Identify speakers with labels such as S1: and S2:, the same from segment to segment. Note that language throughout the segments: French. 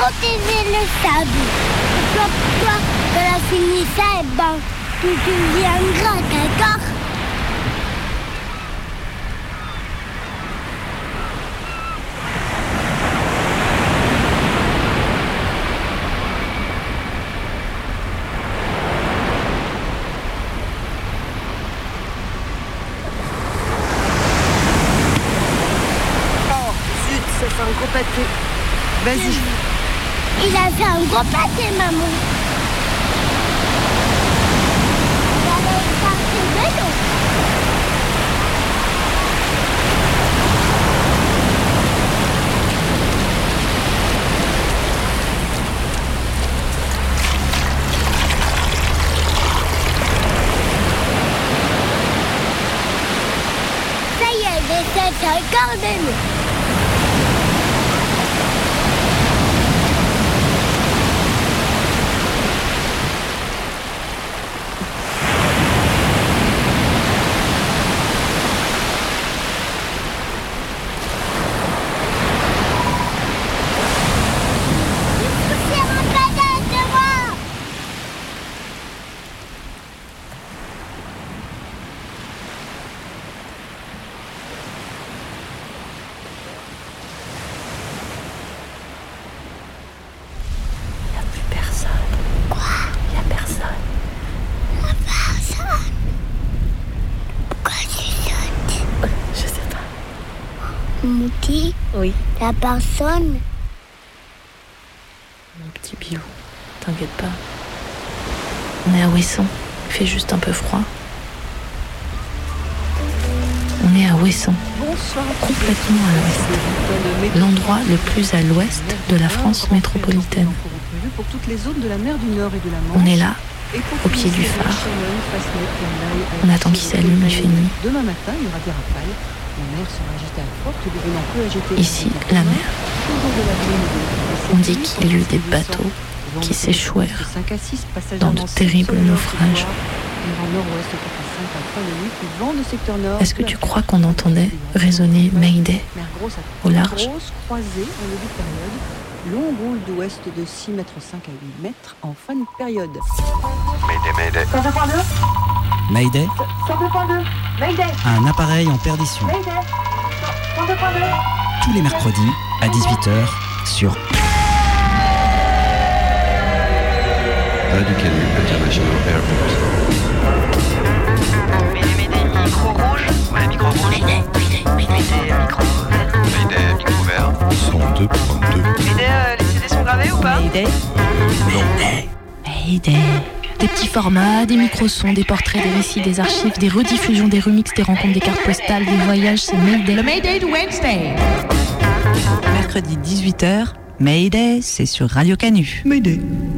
S1: protéger le sable. Et toi, quand la fini ça, eh ben, tu deviendras, d'accord
S2: Oh. Vas-y.
S1: Fait un gros pâté, maman. Il avait parti de l'eau. Ça y est, les têtes encore de l'eau. C'est un panel de moi
S3: Il n'y a plus personne. Quoi Il n'y a personne.
S1: Personne. Pourquoi tu sautes
S3: Je sais Oui.
S1: la personne.
S3: Mon petit biou. T'inquiète pas. On est à Ouessant. Il fait juste un peu froid. On est à Ouessant,
S2: Bonsoir.
S3: complètement à l'ouest. L'endroit le plus à l'ouest de la France métropolitaine.
S2: Pour toutes les zones de la mer du Nord et de la
S3: On est là,
S2: Et pour
S3: au pied du phare. On attend qu'il s'allume, il fait nuit.
S2: Demain matin, il y aura des rafales.
S3: Ici, la mer. On dit qu'il y a eu des bateaux qui s'échouèrent
S2: de 5 à 6 passagers
S3: dans de terribles naufrages.
S2: sur le nord, vent nord-ouest pour à 5 à 3 minutes, puis vent de secteur nord.
S3: Est-ce que tu crois qu'on entendait résonner Mayday au large
S2: Grosse croisée en début de période. Long rôle d'ouest de 6 mètres 5 à 8 mètres en fin de période.
S4: Mayday, Mayday.
S5: Mayday Un appareil en perdition. Tous les mercredis à 18h sur
S4: Radio Canu International Airport.
S6: Médé, Médé, micro rouge Ouais, micro rouge. Médé, micro vert.
S4: Mayday, micro vert. 102.2.
S6: Médé, euh, les CD sont gravés ou pas
S3: Mayday Mayday Des petits formats, des micro-sons, des portraits, des récits, des archives, des rediffusions, des remixes, des rencontres, des cartes postales, des voyages, c'est Mayday. Le Mayday de Wednesday
S7: Mercredi 18h, Mayday, c'est sur Radio Canu.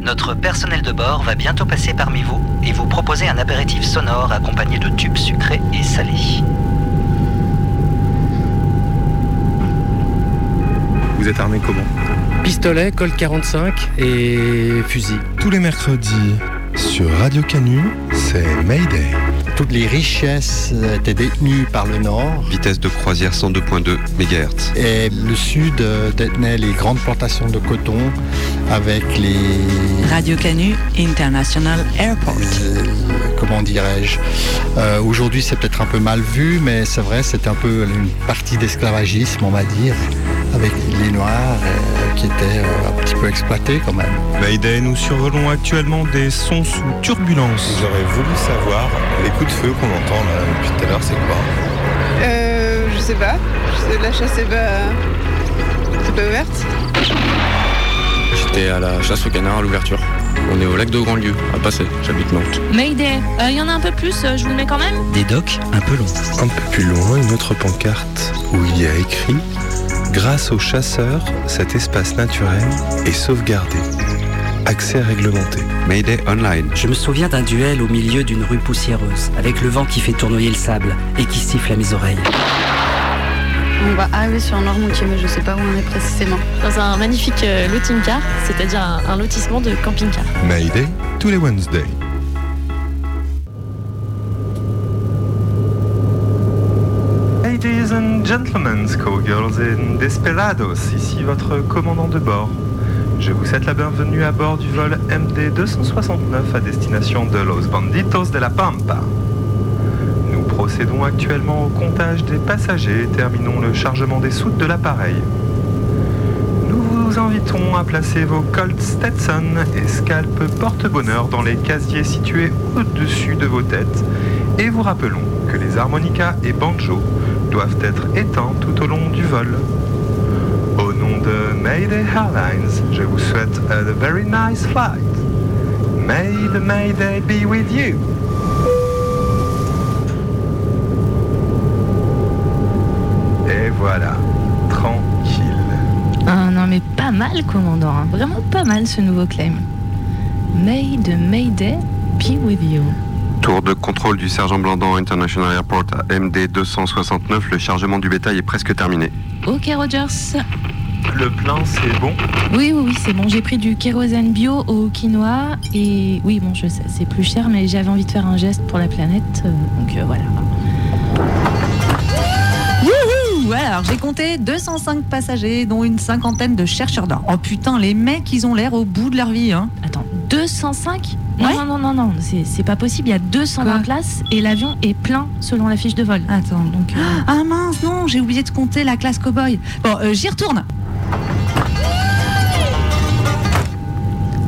S8: Notre personnel de bord va bientôt passer parmi vous et vous proposer un apéritif sonore accompagné de tubes sucrés et salés.
S4: Vous êtes armé comment?
S9: Pistolet, Colt 45 et fusil.
S10: Tous les mercredis sur Radio Canu, c'est Mayday.
S11: Toutes les richesses étaient détenues par le nord
S4: Vitesse de croisière 102.2 MHz.
S11: et le sud euh, détenait les grandes plantations de coton avec les...
S7: Radio Canu International Airport.
S11: euh, comment dirais-je euh, Aujourd'hui c'est peut-être un peu mal vu, mais c'est vrai, c'est un peu une partie d'esclavagisme, on va dire, avec les Noirs euh, qui étaient euh, un petit peu exploités quand même.
S10: Mayday, nous survolons actuellement des sons sous turbulence. J'aurais voulu savoir, les coups de feu qu'on entend là depuis tout à l'heure, c'est quoi
S12: Euh, je sais pas. Je sais, La chasse est pas. C'est pas ouverte.
S9: J'étais à la chasse au canard à l'ouverture. On est au lac de Grandlieu, à passer. J'habite Nantes.
S3: Mayday Il y en a un peu plus, euh, je vous le mets quand même?
S5: Des docks un peu longs.
S10: Un peu plus loin, une autre pancarte où il y a écrit Grâce aux chasseurs, cet espace naturel est sauvegardé. Accès réglementé.
S4: Mayday Online.
S13: Je me souviens d'un duel au milieu d'une rue poussiéreuse, avec le vent qui fait tournoyer le sable et qui siffle à mes oreilles.
S12: On va arriver sur Noirmoutier, mais je sais pas où on est précisément.
S3: Dans un magnifique euh, loting car, c'est-à-dire un, un lotissement de camping-car.
S10: Mayday, tous les Wednesdays. Ladies and gentlemen, cowgirls and desperados, ici votre commandant de bord. Je vous souhaite la bienvenue à bord du vol MD 269 à destination de Los Banditos de la Pampa. Nous procédons actuellement au comptage des passagers et terminons le chargement des soutes de l'appareil. Nous vous invitons à placer vos Colt Stetson et Scalp porte-bonheur dans les casiers situés au-dessus de vos têtes et vous rappelons que les harmonicas et banjos doivent être éteints tout au long du vol. Au nom de Mayday Airlines, je vous souhaite a very nice flight. May the Mayday be with you. Et voilà, tranquille.
S3: Ah non mais pas mal commandant, hein. vraiment pas mal ce nouveau claim. May de Mayday be with you.
S4: Tour de contrôle du sergent Blandan International Airport à MD 269, le chargement du bétail est presque terminé.
S3: Ok Rogers.
S10: Le plein c'est bon?
S3: Oui oui oui c'est bon, j'ai pris du kérosène bio au quinoa et oui bon je sais c'est plus cher mais j'avais envie de faire un geste pour la planète euh, donc euh, voilà.
S7: Wouhou Alors j'ai compté 205 passagers, dont une cinquantaine de chercheurs d'or. Oh putain, les mecs, ils ont l'air au bout de leur vie. Hein.
S3: Attends, 205 non,
S7: Ouais.
S3: non, non, non, non, c'est c'est pas possible. Il y a 220
S7: Quoi
S3: places et l'avion est plein selon la fiche de vol.
S7: Attends.
S3: Donc, euh,
S7: Ah mince, non, j'ai oublié de compter la classe cowboy. Bon, euh, j'y retourne.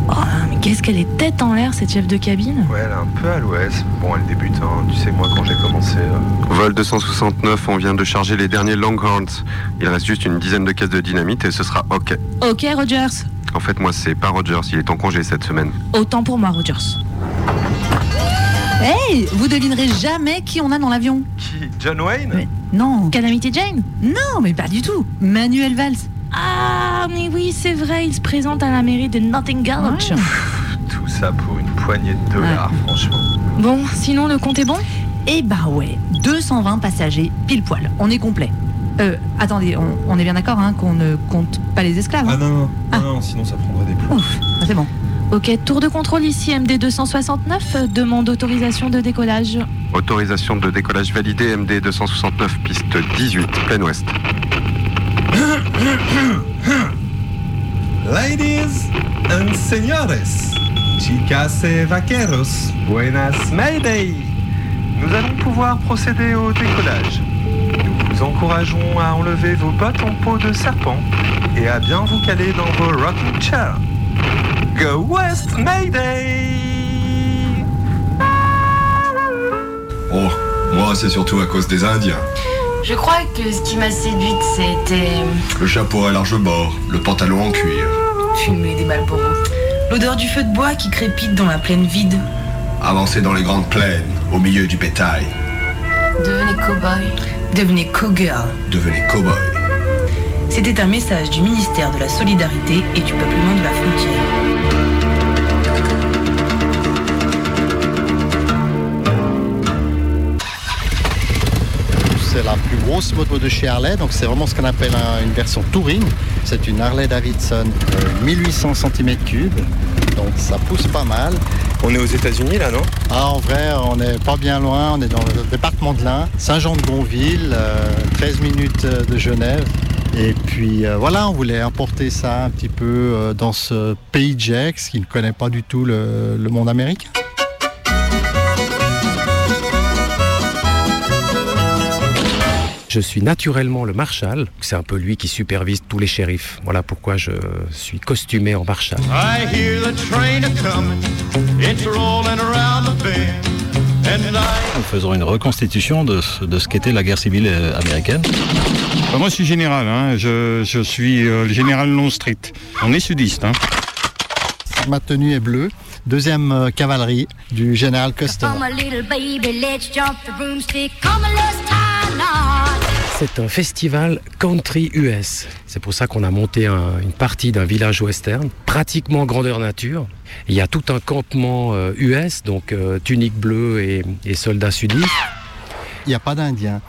S3: oh, mais qu'est-ce qu'elle est tête en l'air, cette chef de cabine?
S10: Ouais, elle est un peu à l'ouest. Bon, elle débute, hein. tu sais, moi quand j'ai commencé. euh,
S4: Vol 269, on vient de charger les derniers Longhorns. Il reste juste une dizaine de caisses de dynamite et ce sera OK.
S3: Ok, Rogers.
S4: En fait, moi, c'est pas Rogers, il est en congé cette semaine.
S3: Autant pour moi, Rogers.
S7: Hey, vous devinerez jamais qui on a dans l'avion.
S10: Qui John Wayne
S7: Mais non.
S3: Calamity Jane
S7: Non, mais pas du tout. Manuel Valls.
S3: Ah, mais oui, c'est vrai, il se présente à la mairie de Nottingham.
S7: Ouais.
S10: Tout ça pour une poignée de dollars, franchement.
S3: Bon, sinon le compte est bon?
S7: Eh bah ouais, 220 passagers, pile poil. On est complet. Euh, attendez, on, on est bien d'accord hein, qu'on ne compte pas les esclaves. hein
S10: non, non,
S7: Ah.
S10: non, sinon ça prendrait des plombs.
S7: Ouf, ah, c'est bon.
S3: Ok, tour de contrôle ici, MD 269, euh, demande autorisation de décollage.
S4: Autorisation de décollage validée, MD 269, piste 18, plein ouest.
S10: Ladies and señores, chicas et vaqueros, buenas Mayday Nous allons pouvoir procéder au décollage. Nous vous encourageons à enlever vos bottes en peau de serpent et à bien vous caler dans vos rocking chairs. Go West Mayday
S14: Oh, moi c'est surtout à cause des Indiens.
S15: Je crois que ce qui m'a séduite, c'était
S14: Le chapeau à large bord, le pantalon en cuir.
S15: fumer des Marlboro. L'odeur du feu de bois qui crépite dans la plaine vide.
S14: Avancer dans les grandes plaines, au milieu du bétail.
S15: Devenez cow-boy. Devenez cow-girl.
S14: Devenez cow-boy.
S15: C'était un message du ministère de la Solidarité et du peuplement de la frontière.
S11: C'est la plus grosse moto de chez Harley, donc c'est vraiment ce qu'on appelle un- une version touring. C'est une Harley Davidson euh, 1800 cm3, donc ça pousse pas mal.
S10: On est aux États-Unis là, non?
S11: Ah, en vrai, on n'est pas bien loin, on est dans le département de l'Ain, Saint-Jean-de-Gonville, euh, 13 minutes euh, de Genève. Et puis euh, voilà, on voulait importer ça un petit peu euh, dans ce pays Jax qui ne connaît pas du tout le- le monde américain.
S16: Je suis naturellement le marshal. C'est un peu lui qui supervise tous les shérifs. Voilà pourquoi je suis costumé en marshal.
S17: I hear the train a coming, it's rolling around the bend, and I
S18: Nous faisons une reconstitution de ce, de ce qu'était la guerre civile euh, américaine.
S19: Bah, moi, je suis général. hein. Je, je suis euh, le général Longstreet. On est sudiste. Hein.
S11: Ma tenue est bleue. Deuxième euh, cavalerie du général Custer.
S16: C'est un festival country US. C'est pour ça qu'on a monté un- une partie d'un village western, pratiquement grandeur nature. Il y a tout un campement euh, US, donc euh, tunique bleue et, et soldats sudistes.
S11: Il n'y a pas d'Indiens.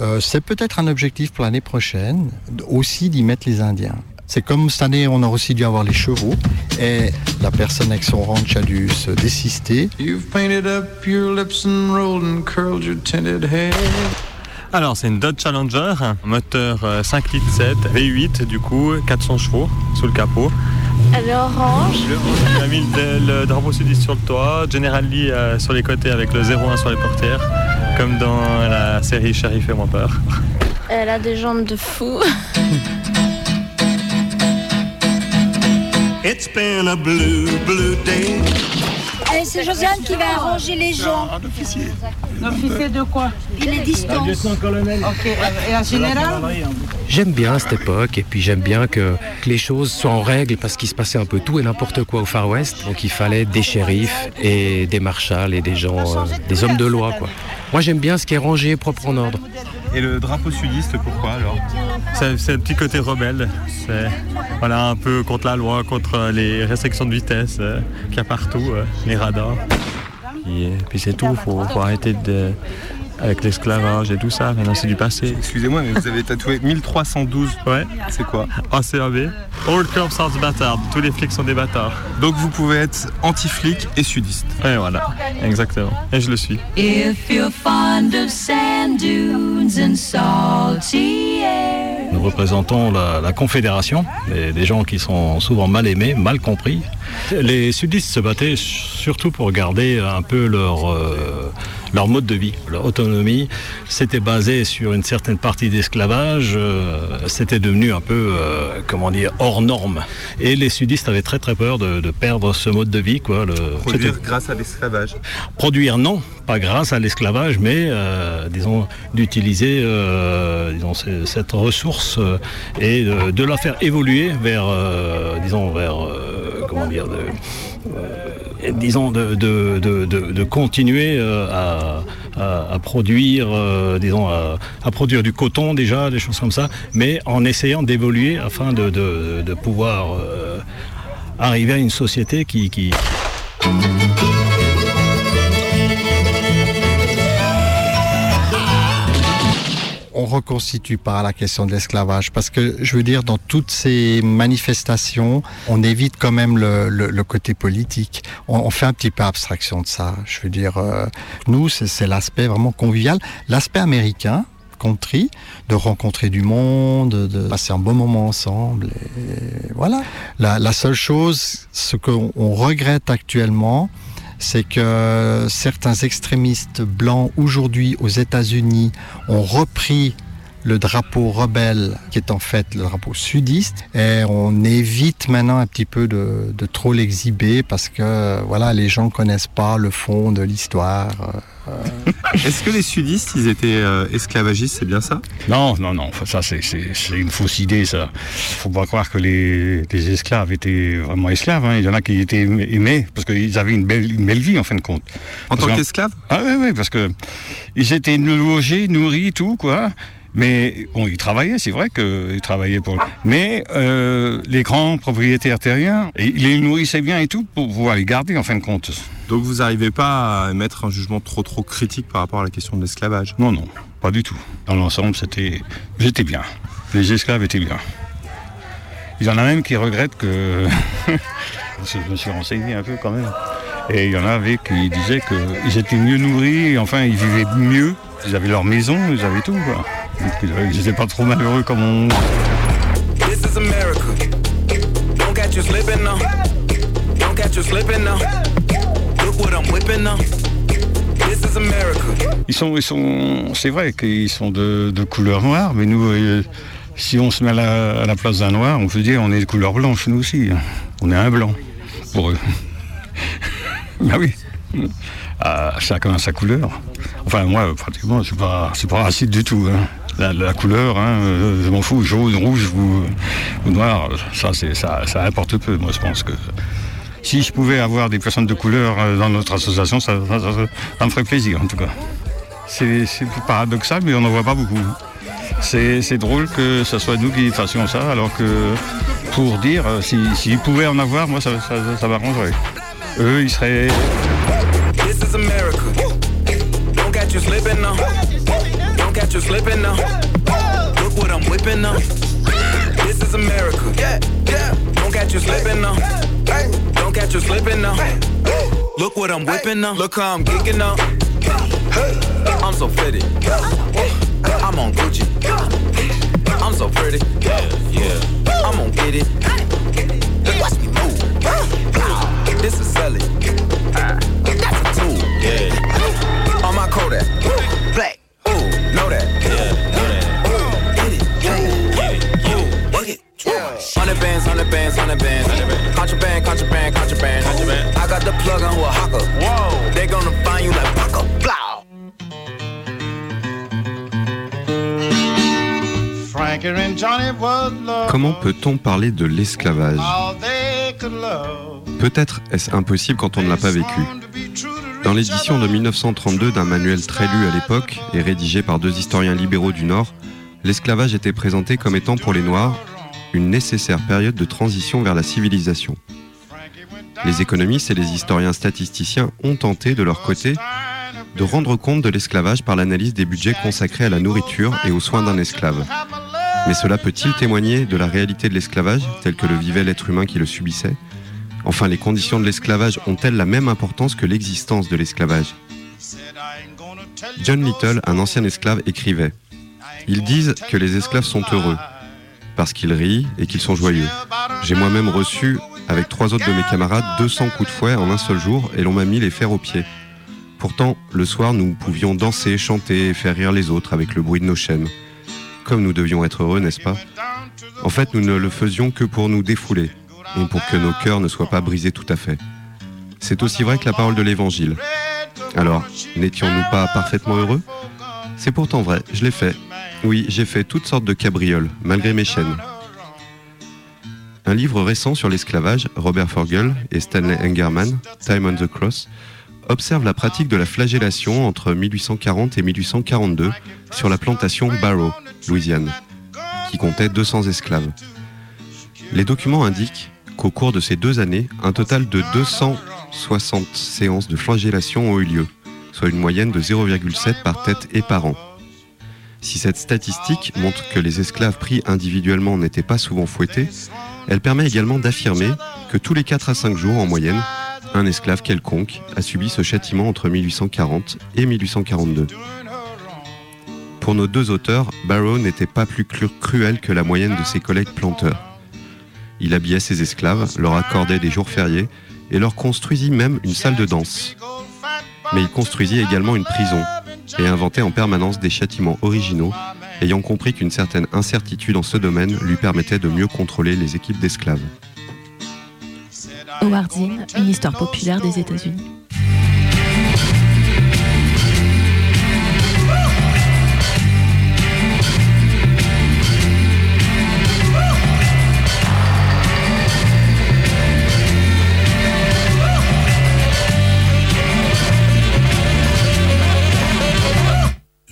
S11: Euh, c'est peut-être un objectif pour l'année prochaine, aussi d'y mettre les Indiens. C'est comme cette année, on a aussi dû avoir les chevaux, et la personne avec son ranch a dû se désister.
S17: You've painted up your lips and rolled and curled your tinted head.
S20: Alors, c'est une Dodge Challenger, moteur euh, 5 litres 7, V8 du coup, 400 chevaux sous le capot.
S21: Elle est orange.
S20: On a mis le, le drapeau sudiste sur le toit, General Lee euh, sur les côtés avec le 01 sur les portières, comme dans la série Sheriff et moi peur.
S21: Elle a des jambes de fou.
S17: It's been a blue, blue day.
S1: C'est Josiane qui va arranger les gens.
S17: Un officier.
S22: Officier de quoi
S1: Il est distant.
S22: Ok, et en général
S16: J'aime bien cette époque et puis j'aime bien que, que les choses soient en règle parce qu'il se passait un peu tout et n'importe quoi au Far West. Donc il fallait des shérifs et des marshals et des gens, euh, des hommes de loi quoi. Moi j'aime bien ce qui est rangé et propre en ordre.
S10: Et le drapeau sudiste, pourquoi alors
S20: C'est le petit côté rebelle. C'est voilà, un peu contre la loi, contre les restrictions de vitesse euh, qu'il y a partout, euh, les radars. Et puis c'est tout, faut, faut arrêter de, avec l'esclavage et tout ça, maintenant c'est du passé.
S10: Excusez-moi, mais vous avez tatoué 1312.
S20: Ouais.
S10: C'est quoi
S20: ACAB. All cops are bâtards. Tous les flics sont des bâtards.
S10: Donc vous pouvez être anti-flic et sudiste.
S20: Ouais, voilà, exactement. Et je le suis.
S23: If you're fond of sand dunes and salty air.
S18: Nous représentons la, la Confédération, des, des gens qui sont souvent mal aimés, mal compris. Les sudistes se battaient surtout pour garder un peu leur, euh, leur mode de vie, leur autonomie. C'était basé sur une certaine partie d'esclavage. euh, C'était devenu un peu, euh, comment dire, hors norme. Et les sudistes avaient très très peur de, de perdre ce mode de vie. Quoi. Le,
S10: Produire grâce à l'esclavage.
S18: Produire, non, pas grâce à l'esclavage, mais euh, disons d'utiliser disons ce- cette ressource et de, de la faire évoluer vers, disons vers comment dire, de, disons de, de, de, continuer euh, à, à- produire, euh, disons à, produire du coton déjà, des choses comme ça, mais en essayant d'évoluer afin de, pouvoir euh, arriver à une société qui
S11: reconstitue pas la question de l'esclavage parce que je veux dire dans toutes ces manifestations on évite quand même le, côté politique on, fait un petit peu abstraction de ça je veux dire euh, nous c'est l'aspect vraiment convivial l'aspect américain country, de rencontrer du monde, de passer un bon moment ensemble. Voilà. La, seule chose, ce qu'on on regrette actuellement, c'est que certains extrémistes blancs aujourd'hui aux États-Unis ont repris le drapeau rebelle qui est en fait le drapeau sudiste et on évite maintenant un petit peu de, de trop l'exhiber parce que voilà les gens connaissent pas le fond de l'histoire. Euh,
S10: Est-ce que les sudistes, ils étaient euh, esclavagistes, c'est bien ça?
S19: Non, non, non, ça c'est- une fausse idée ça. Faut pas croire que les, les esclaves étaient vraiment esclaves. hein. Il y en a qui étaient aimés parce qu'ils avaient une belle, une belle vie en fin de compte.
S10: En tant qu'esclaves?
S19: Ah oui, oui, parce que ils étaient logés, nourris, tout quoi. Mais bon, ils travaillaient, c'est vrai qu'ils travaillaient pour. Mais euh, les grands propriétaires terriens, ils les nourrissaient bien et tout pour pouvoir les garder en fin de compte.
S10: Donc vous n'arrivez pas à mettre un jugement trop trop critique par rapport à la question de l'esclavage?
S19: Non, non, pas du tout. Dans l'ensemble, c'était, j'étais bien. Les esclaves étaient bien. Il y en a même qui regrettent que. Je me suis renseigné un peu quand même. Et il y en avait qui disaient qu'ils étaient mieux nourris, enfin ils vivaient mieux. Ils avaient leur maison, ils avaient tout. Quoi. Pas trop malheureux comme on.
S24: This is America. Don't catch you slipping now. Don't catch you slipping now. Look what I'm whipping now. This is America.
S19: Ils sont, ils sont, c'est vrai qu'ils sont de, de couleur noire, mais nous, euh, si on se met à la, à la place d'un noir, on peut dire on est de couleur blanche, nous aussi. On est un blanc pour eux. ben oui. Ah, chacun a sa couleur. Enfin, moi, pratiquement, je suis pas, suis pas raciste du tout. hein. La, couleur, hein, euh, je m'en fous, jaune, rouge ou, noir, ça, ça, ça importe peu. Moi, je pense que si je pouvais avoir des personnes de couleur euh, dans notre association, ça, ça- me ferait plaisir, en tout cas. C'est paradoxal, mais on n'en voit pas beaucoup. C'est drôle que ce soit nous qui fassions ça, alors que pour dire, euh, si- s'ils pouvaient en avoir, moi, ça, ça, m'arrangerait. Eux, ils seraient...
S24: you slipping now. Look what I'm whipping now. This is America. Yeah, yeah. Don't catch you slipping now. Don't catch you slipping now. Look what I'm whipping now. Look how I'm kicking now. I'm so pretty. I'm on Gucci. I'm so pretty. Yeah, yeah. I'm gonna get it. Watch me
S17: move. This is selling. That's a tool. Yeah. On my Kodak.
S4: Comment peut-on parler de l'esclavage Peut-être est-ce impossible quand on ne l'a pas vécu. Dans l'édition de 1932 d'un manuel très lu à l'époque et rédigé par deux historiens libéraux du Nord, l'esclavage était présenté comme étant pour les Noirs une nécessaire période de transition vers la civilisation. Les économistes et les historiens statisticiens ont tenté de leur côté de rendre compte de l'esclavage par l'analyse des budgets consacrés à la nourriture et aux soins d'un esclave. Mais cela peut-il témoigner de la réalité de l'esclavage tel que le vivait l'être humain qui le subissait? Enfin, les conditions de l'esclavage ont-elles la même importance que l'existence de l'esclavage? John Little, un ancien esclave, écrivait Ils disent que les esclaves sont heureux, parce qu'ils rient et qu'ils sont joyeux. J'ai moi-même reçu, avec trois autres de mes camarades, 200 coups de fouet en un seul jour et l'on m'a mis les fers aux pieds. Pourtant, le soir, nous pouvions danser, chanter et faire rire les autres avec le bruit de nos chaînes. Comme nous devions être heureux, n'est-ce pas? En fait, nous ne le faisions que pour nous défouler et pour que nos cœurs ne soient pas brisés tout à fait. C'est aussi vrai que la parole de l'Évangile. Alors, n'étions-nous pas parfaitement heureux? C'est pourtant vrai, je l'ai fait. Oui, j'ai fait toutes sortes de cabrioles, malgré mes chaînes. Un livre récent sur l'esclavage, Robert Forgel et Stanley Engerman, Time on the Cross, observe la pratique de la flagellation entre 1840 et 1842 sur la plantation Barrow, Louisiane, qui comptait 200 esclaves. Les documents indiquent qu'au cours de ces deux années, un total de 260 séances de flagellation ont eu lieu, soit une moyenne de 0,7 par tête et par an. Si cette statistique montre que les esclaves pris individuellement n'étaient pas souvent fouettés, elle permet également d'affirmer que tous les 4 à 5 jours en moyenne, un esclave quelconque a subi ce châtiment entre 1840 et 1842. Pour nos deux auteurs, Barrow n'était pas plus cru- cruel que la moyenne de ses collègues planteurs. Il habillait ses esclaves, leur accordait des jours fériés et leur construisit même une salle de danse. Mais il construisit également une prison et inventait en permanence des châtiments originaux, ayant compris qu'une certaine incertitude en ce domaine lui permettait de mieux contrôler les équipes d'esclaves.
S3: Howard Zinn, une histoire populaire des États-Unis.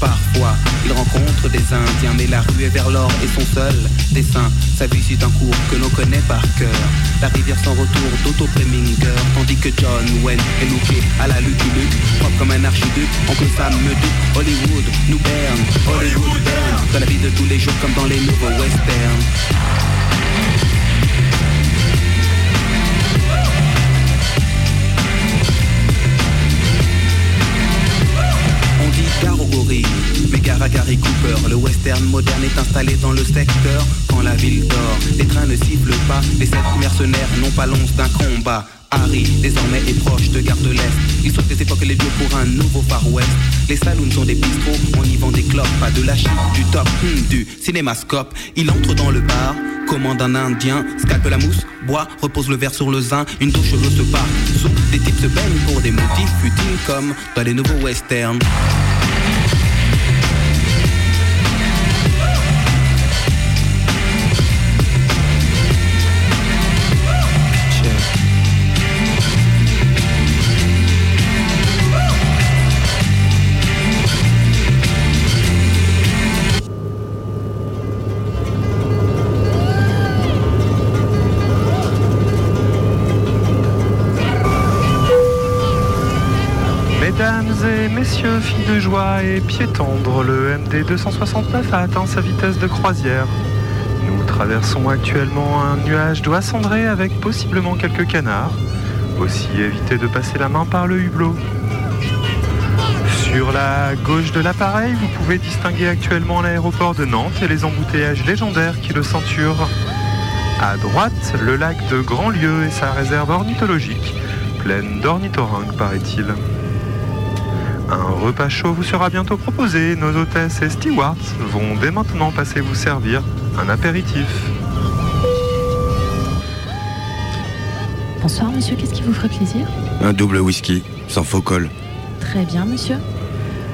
S25: Parfois, il rencontre des Indiens, mais la rue est vers l'or et son seul dessin. Sa vie suit un cours que l'on connaît par cœur. La rivière sans retour d'Otto Preminger, tandis que John Wayne est looké à la Lucky Luke, propre comme un archiduc. Oncle Sam me dit Hollywood nous berne, Hollywood berne. Dans la vie de tous les jours comme dans les nouveaux westerns. Gare au gorille, mais gare à Gary Cooper. Le western moderne est installé dans le secteur. Quand la ville dort, les trains ne sifflent pas. Les sept mercenaires n'ont pas l'once d'un combat. Harry, désormais, est proche de Gare de l'Est. Il saute des époques les vieux pour un nouveau Far West. Les saloons sont des bistrots, on y vend des clopes, pas de la chip, du top, hmm, du cinémascope. Il entre dans le bar, commande un indien, scalpe la mousse, boit, repose le verre sur le zin, une douche cheveux se part. Sous, des types se baignent pour des motifs futiles comme dans les nouveaux westerns.
S10: Messieurs, de joie et pieds tendres, le MD 269 a atteint sa vitesse de croisière. Nous traversons actuellement un nuage d'oie cendrée avec possiblement quelques canards. Aussi évitez de passer la main par le hublot. Sur la gauche de l'appareil, vous pouvez distinguer actuellement l'aéroport de Nantes et les embouteillages légendaires qui le ceinturent. À droite, le lac de Grandlieu et sa réserve ornithologique, pleine d'ornithorynques paraît-il. Un repas chaud vous sera bientôt proposé. Nos hôtesses et stewards vont dès maintenant passer vous servir un apéritif.
S3: Bonsoir, monsieur, qu'est-ce qui vous ferait plaisir?
S4: Un double whisky, sans faux col.
S3: Très bien, monsieur.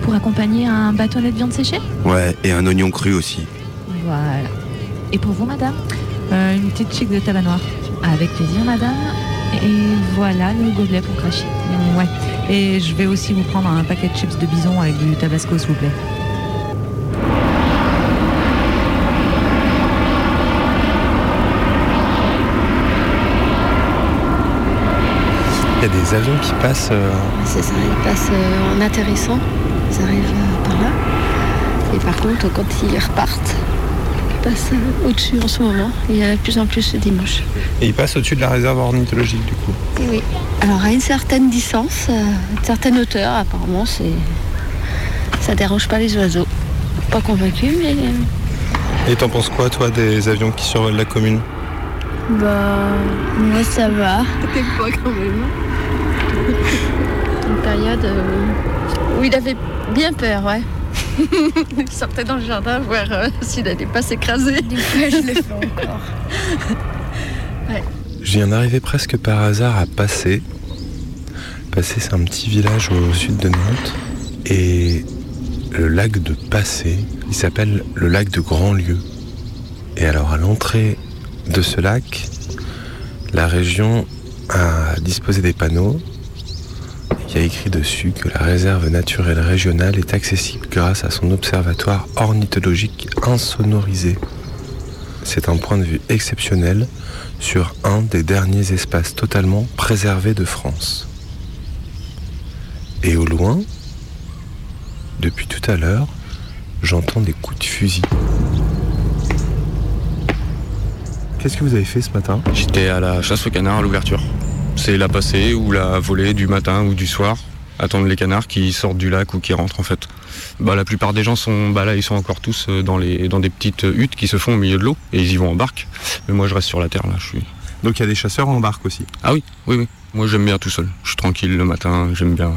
S3: Pour accompagner un bâtonnet de viande séchée?
S4: Ouais, et un oignon cru aussi.
S3: Voilà. Et pour vous, madame?
S7: Euh, Une petite chic de tabac noir.
S3: Avec plaisir, madame. Et voilà le gobelet pour cracher.
S7: Ouais. Et je vais aussi vous prendre un paquet de chips de bison avec du tabasco, s'il vous plaît.
S26: Il y a des avions qui passent. euh,
S27: C'est ça, ils passent euh, en atterrissant, ils arrivent euh, par là. Et par contre, quand ils repartent, ils passent euh, au-dessus en ce moment. Il y a de plus en plus ce dimanche.
S26: et ils passent au-dessus de la réserve ornithologique du coup.
S27: Et oui. Alors à une certaine distance, euh, une certaine hauteur, apparemment, c'est ça dérange pas les oiseaux. Pas convaincu, mais euh,
S26: Et t'en penses quoi toi des avions qui survolent la commune?
S28: Bah, moi ça va.
S27: T'es quoi quand même Une période euh, où il avait bien peur, ouais. il sortait dans le jardin voir euh, s'il n'allait pas s'écraser.
S28: Des fois, je le fais encore.
S27: Ouais.
S26: Je viens d'arriver presque par hasard à Passé. Passé, c'est un petit village au sud de Nantes. Et le lac de Passé, il s'appelle le lac de Grandlieu. Et alors, à l'entrée de ce lac, la région a disposé des panneaux. Y a écrit dessus que la réserve naturelle régionale est accessible grâce à son observatoire ornithologique insonorisé. C'est un point de vue exceptionnel sur un des derniers espaces totalement préservés de France. Et au loin, depuis tout à l'heure, j'entends des coups de fusil. Qu'est-ce que vous avez fait ce matin?
S29: J'étais à la chasse aux canards à l'ouverture. C'est la passée ou la volée du matin ou du soir. Attendre les canards qui sortent du lac ou qui rentrent en fait. Bah, la plupart des gens sont bah, là, ils sont encore tous euh, dans, les, dans des petites huttes qui se font au milieu de l'eau et ils y vont en barque. Mais moi je reste sur la terre là. Je suis...
S26: Donc il y a des chasseurs en barque aussi?
S29: Ah oui, oui, oui. Moi j'aime bien tout seul. Je suis tranquille le matin, j'aime bien.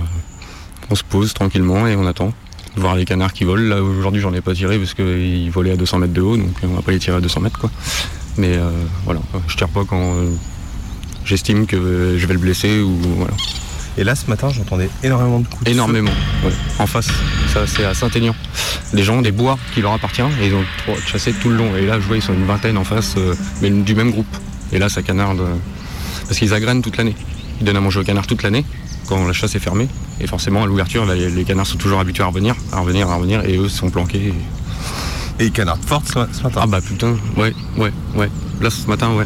S29: On se pose tranquillement et on attend. Voir les canards qui volent. Là aujourd'hui j'en ai pas tiré parce qu'ils volaient à 200 mètres de haut, donc on va pas les tirer à 200 mètres quoi. Mais euh, voilà, je tire pas quand euh, j'estime que je vais le blesser ou voilà.
S26: Et là ce matin j'entendais énormément de coups de
S29: Énormément, ouais. En face, ça c'est à Saint-Aignan. Des gens, des bois qui leur appartiennent et ils ont chassé tout le long. Et là je vois ils sont une vingtaine en face, euh, mais du même groupe. Et là ça canarde euh, parce qu'ils agrènent toute l'année. Ils donnent à manger aux canards toute l'année quand la chasse est fermée. Et forcément à l'ouverture, les, les canards sont toujours habitués à revenir, à revenir, à revenir, et eux sont planqués.
S26: Et ils canardent fort ce, ce matin
S29: Ah bah putain, ouais, ouais, ouais. Là ce matin, ouais.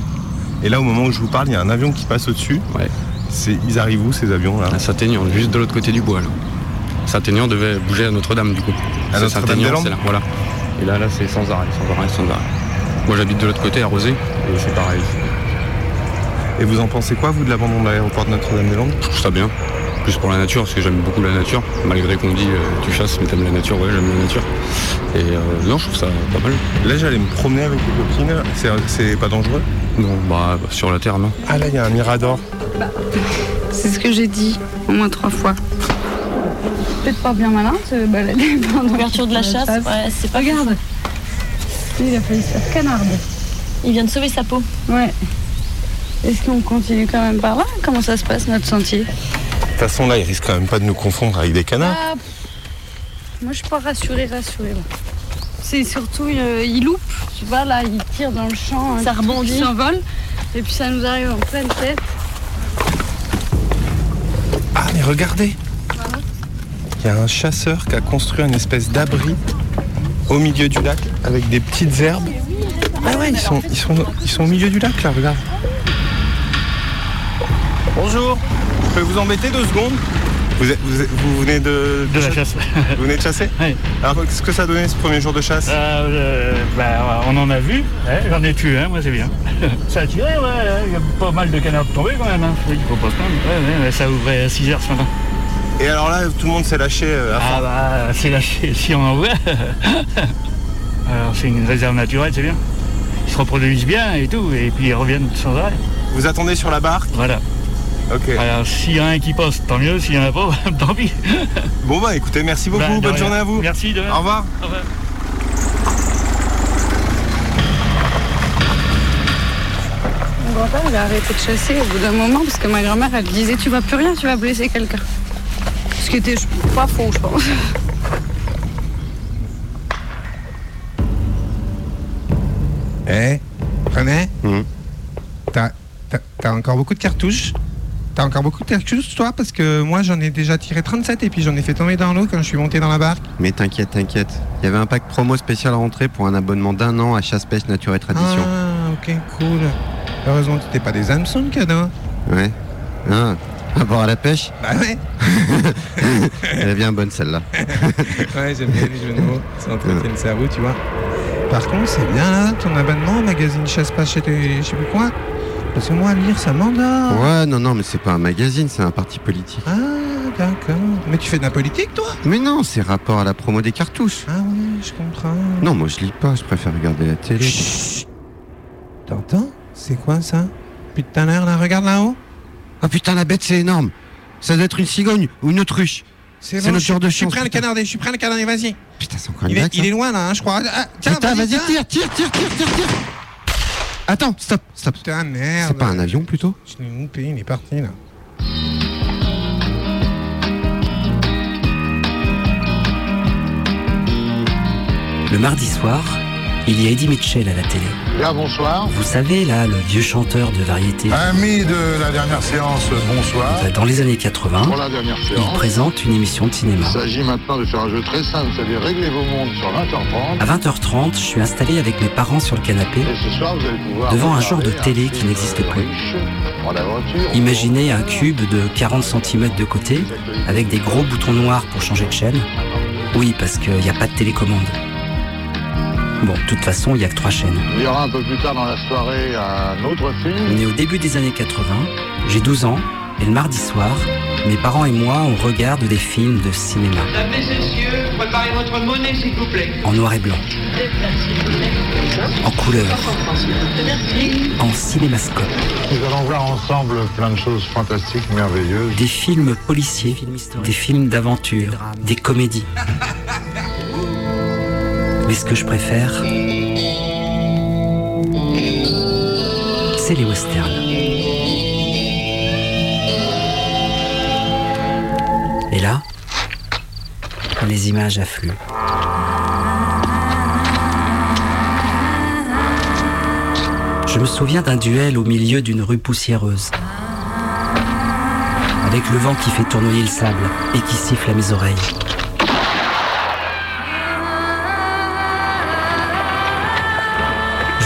S26: Et là au moment où je vous parle, il y a un avion qui passe au-dessus.
S29: Ouais.
S26: C'est, ils arrivent où ces avions là
S29: Saint-Aignan, juste de l'autre côté du bois là. Saint-Aignan devait bouger à Notre-Dame du coup.
S26: À
S29: Saint-Aignan, c'est là, voilà. Et là, là c'est sans arrêt, sans arrêt, sans arrêt. Moi j'habite de l'autre côté à Rosé, et c'est pareil.
S26: Et vous en pensez quoi vous de l'abandon de l'aéroport de Notre-Dame-des-Landes?
S29: Je trouve ça bien. Plus pour la nature, parce que j'aime beaucoup la nature. Malgré qu'on dit euh, tu chasses mais t'aimes la nature, ouais j'aime la nature. Et euh, non, je trouve ça pas mal.
S26: Là j'allais me promener avec les copines, c'est, c'est pas dangereux?
S29: Non, bah sur la terre non.
S26: Ah là il y a un mirador.
S13: C'est ce que j'ai dit, au moins trois fois. Peut-être pas bien malin de se balader pendant
S30: L'ouverture de la chasse, ouais, c'est pas
S13: Regarde, il a failli se faire canarde.
S30: Il vient de sauver sa peau.
S13: Ouais. Est-ce qu'on continue quand même par là Comment ça se passe notre sentier
S26: De toute façon là il risque quand même pas de nous confondre avec des canards.
S13: Ah. Moi je suis pas rassurée, rassurée. C'est surtout, euh, il loupe, tu vois, là, il tire dans le champ.
S30: Ça
S13: un
S30: rebondit.
S13: Il s'envole. Et puis ça nous arrive en pleine tête.
S26: Ah mais regardez Il y a un chasseur qui a construit une espèce d'abri au milieu du lac avec des petites herbes. Ah ouais, ils sont, ils sont, ils sont au milieu du lac là, regarde. Bonjour, je peux vous embêter deux secondes vous, êtes- vous, êtes- vous venez de...
S31: De la chasse.
S26: Vous venez de chasser
S31: Oui.
S26: Alors qu'est-ce que ça a donné ce premier jour de chasse
S31: Euh, euh, bah, on en a vu, hein, j'en ai tué un, moi c'est bien. ça a tiré, ouais, ouais, il y a pas mal de canards tombés quand même, hein. il faut pas se plaindre. Ouais, ouais, ouais, ça ouvrait à 6h ce matin.
S26: Et alors là, tout le monde s'est lâché euh, à.
S31: Ah bah, c'est lâché, si on en voit. Alors c'est une réserve naturelle, c'est bien. Ils se reproduisent bien et tout, et puis ils reviennent sans arrêt.
S26: Vous attendez sur la barque
S31: Voilà.
S26: Ok.
S31: Alors, s'il y en a un qui passe, tant mieux. S'il y en a pas, tant pis.
S26: Bon bah écoutez, merci beaucoup,
S31: Bah, de
S26: bonne
S31: rien.
S26: journée à vous.
S31: Merci, de.
S26: Au revoir.
S31: Au revoir.
S13: Mon grand-père, il a arrêté de chasser au bout d'un moment parce que ma grand-mère, elle disait Tu vas plus rien, tu vas blesser quelqu'un. Ce qui était pas faux, je pense.
S10: Eh, René
S4: Hmm.
S10: T'as encore beaucoup de cartouches? T'as encore beaucoup de cartouches, toi Parce que moi, j'en ai déjà tiré 37 et puis j'en ai fait tomber dans l'eau quand je suis monté dans la barque.
S4: Mais t'inquiète, t'inquiète. Il y avait un pack promo spécial à rentrer pour un abonnement d'un an à chasse, pêche, nature et tradition.
S10: Ah, ok, cool. Heureusement que t'étais pas des hameçons, cadeau.
S4: Ouais. Ah, rapport à la pêche
S10: Bah ouais.
S4: Elle est bien bonne celle-là.
S10: ouais, j'aime bien les jeux de mots. Ça entretient le cerveau, tu vois. Par contre, c'est bien là, ton abonnement au magazine Chasse pas chez tes- je sais plus quoi. Parce que moi, lire, ça m'endort.
S4: Ouais, non, non, mais c'est pas un magazine, c'est un parti politique.
S10: Ah, d'accord. Mais tu fais de la politique, toi?
S4: Mais non, c'est rapport à la promo des cartouches.
S10: Ah ouais, je comprends.
S4: Non, moi je lis pas, je préfère regarder la télé.
S10: T'entends? C'est quoi ça? À l'heure, là, regarde là-haut.
S4: Ah putain, la bête, c'est énorme. Ça doit être une cigogne ou une autruche.
S10: C'est bon,
S4: notre genre de
S10: Je suis
S4: chance,
S10: prêt le
S4: putain.
S10: canarder, je suis prêt à le canarder, vas-y.
S4: Putain, c'est encore une
S10: Il est, il est loin là, hein, je crois. Ah, tiens,
S4: Putain, vas-y, tire, tire, tire, tire, tire, tire. Attends, stop, stop.
S10: Putain, merde.
S4: C'est pas un avion plutôt
S10: Je l'ai loupé, il est parti là.
S32: Le mardi soir, il y a Eddie Mitchell à la télé.
S33: Bien, bonsoir.
S32: Vous savez, là, le vieux chanteur de variété.
S33: Amis de la dernière séance, bonsoir.
S32: Dans les années 80,
S33: Pour la dernière
S32: il présente une émission de cinéma.
S33: il s'agit maintenant de faire un jeu très simple, c'est-à-dire régler vos montres sur 20h30.
S32: À 20h30, je suis installé avec mes parents sur le canapé,
S33: Et ce soir, vous allez pouvoir
S32: devant un genre de télé qui n'existe plus. Imaginez un cube de 40 cm de côté, avec des gros boutons noirs pour changer de chaîne. Oui, parce qu'il n'y a pas de télécommande. Bon, de toute façon, il n'y a que trois chaînes.
S33: Il y aura un peu plus tard dans la soirée un autre film.
S32: On est au début des années 80, j'ai 12 ans, et le mardi soir, mes parents et moi, on regarde des films de cinéma,
S34: Mesdames et messieurs, préparez votre monnaie s'il vous plaît.
S32: en noir et blanc, en couleur, en cinémascope.
S33: Nous allons voir ensemble plein de choses fantastiques, merveilleuses.
S32: Des films policiers, des films d'aventure, des comédies. Mais ce que je préfère, c'est les westerns. Et là, les images affluent. Je me souviens d'un duel au milieu d'une rue poussiéreuse. Avec le vent qui fait tournoyer le sable et qui siffle à mes oreilles.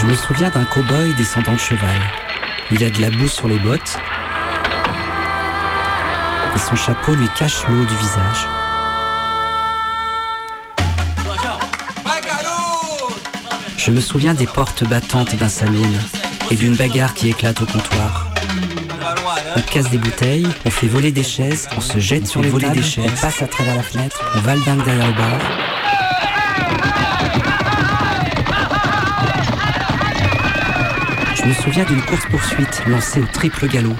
S32: Me souviens d'un cow-boy descendant de cheval. Il a de la boue sur les bottes et son chapeau lui cache l'eau du visage. Je me souviens des portes battantes d'un samine et d'une bagarre qui éclate au comptoir. On casse des bouteilles, on fait voler des chaises, on se jette sur les volets des chaises, on passe à travers la fenêtre, on va le dingue derrière le bar. Me souviens d'une course-poursuite lancée au triple galop.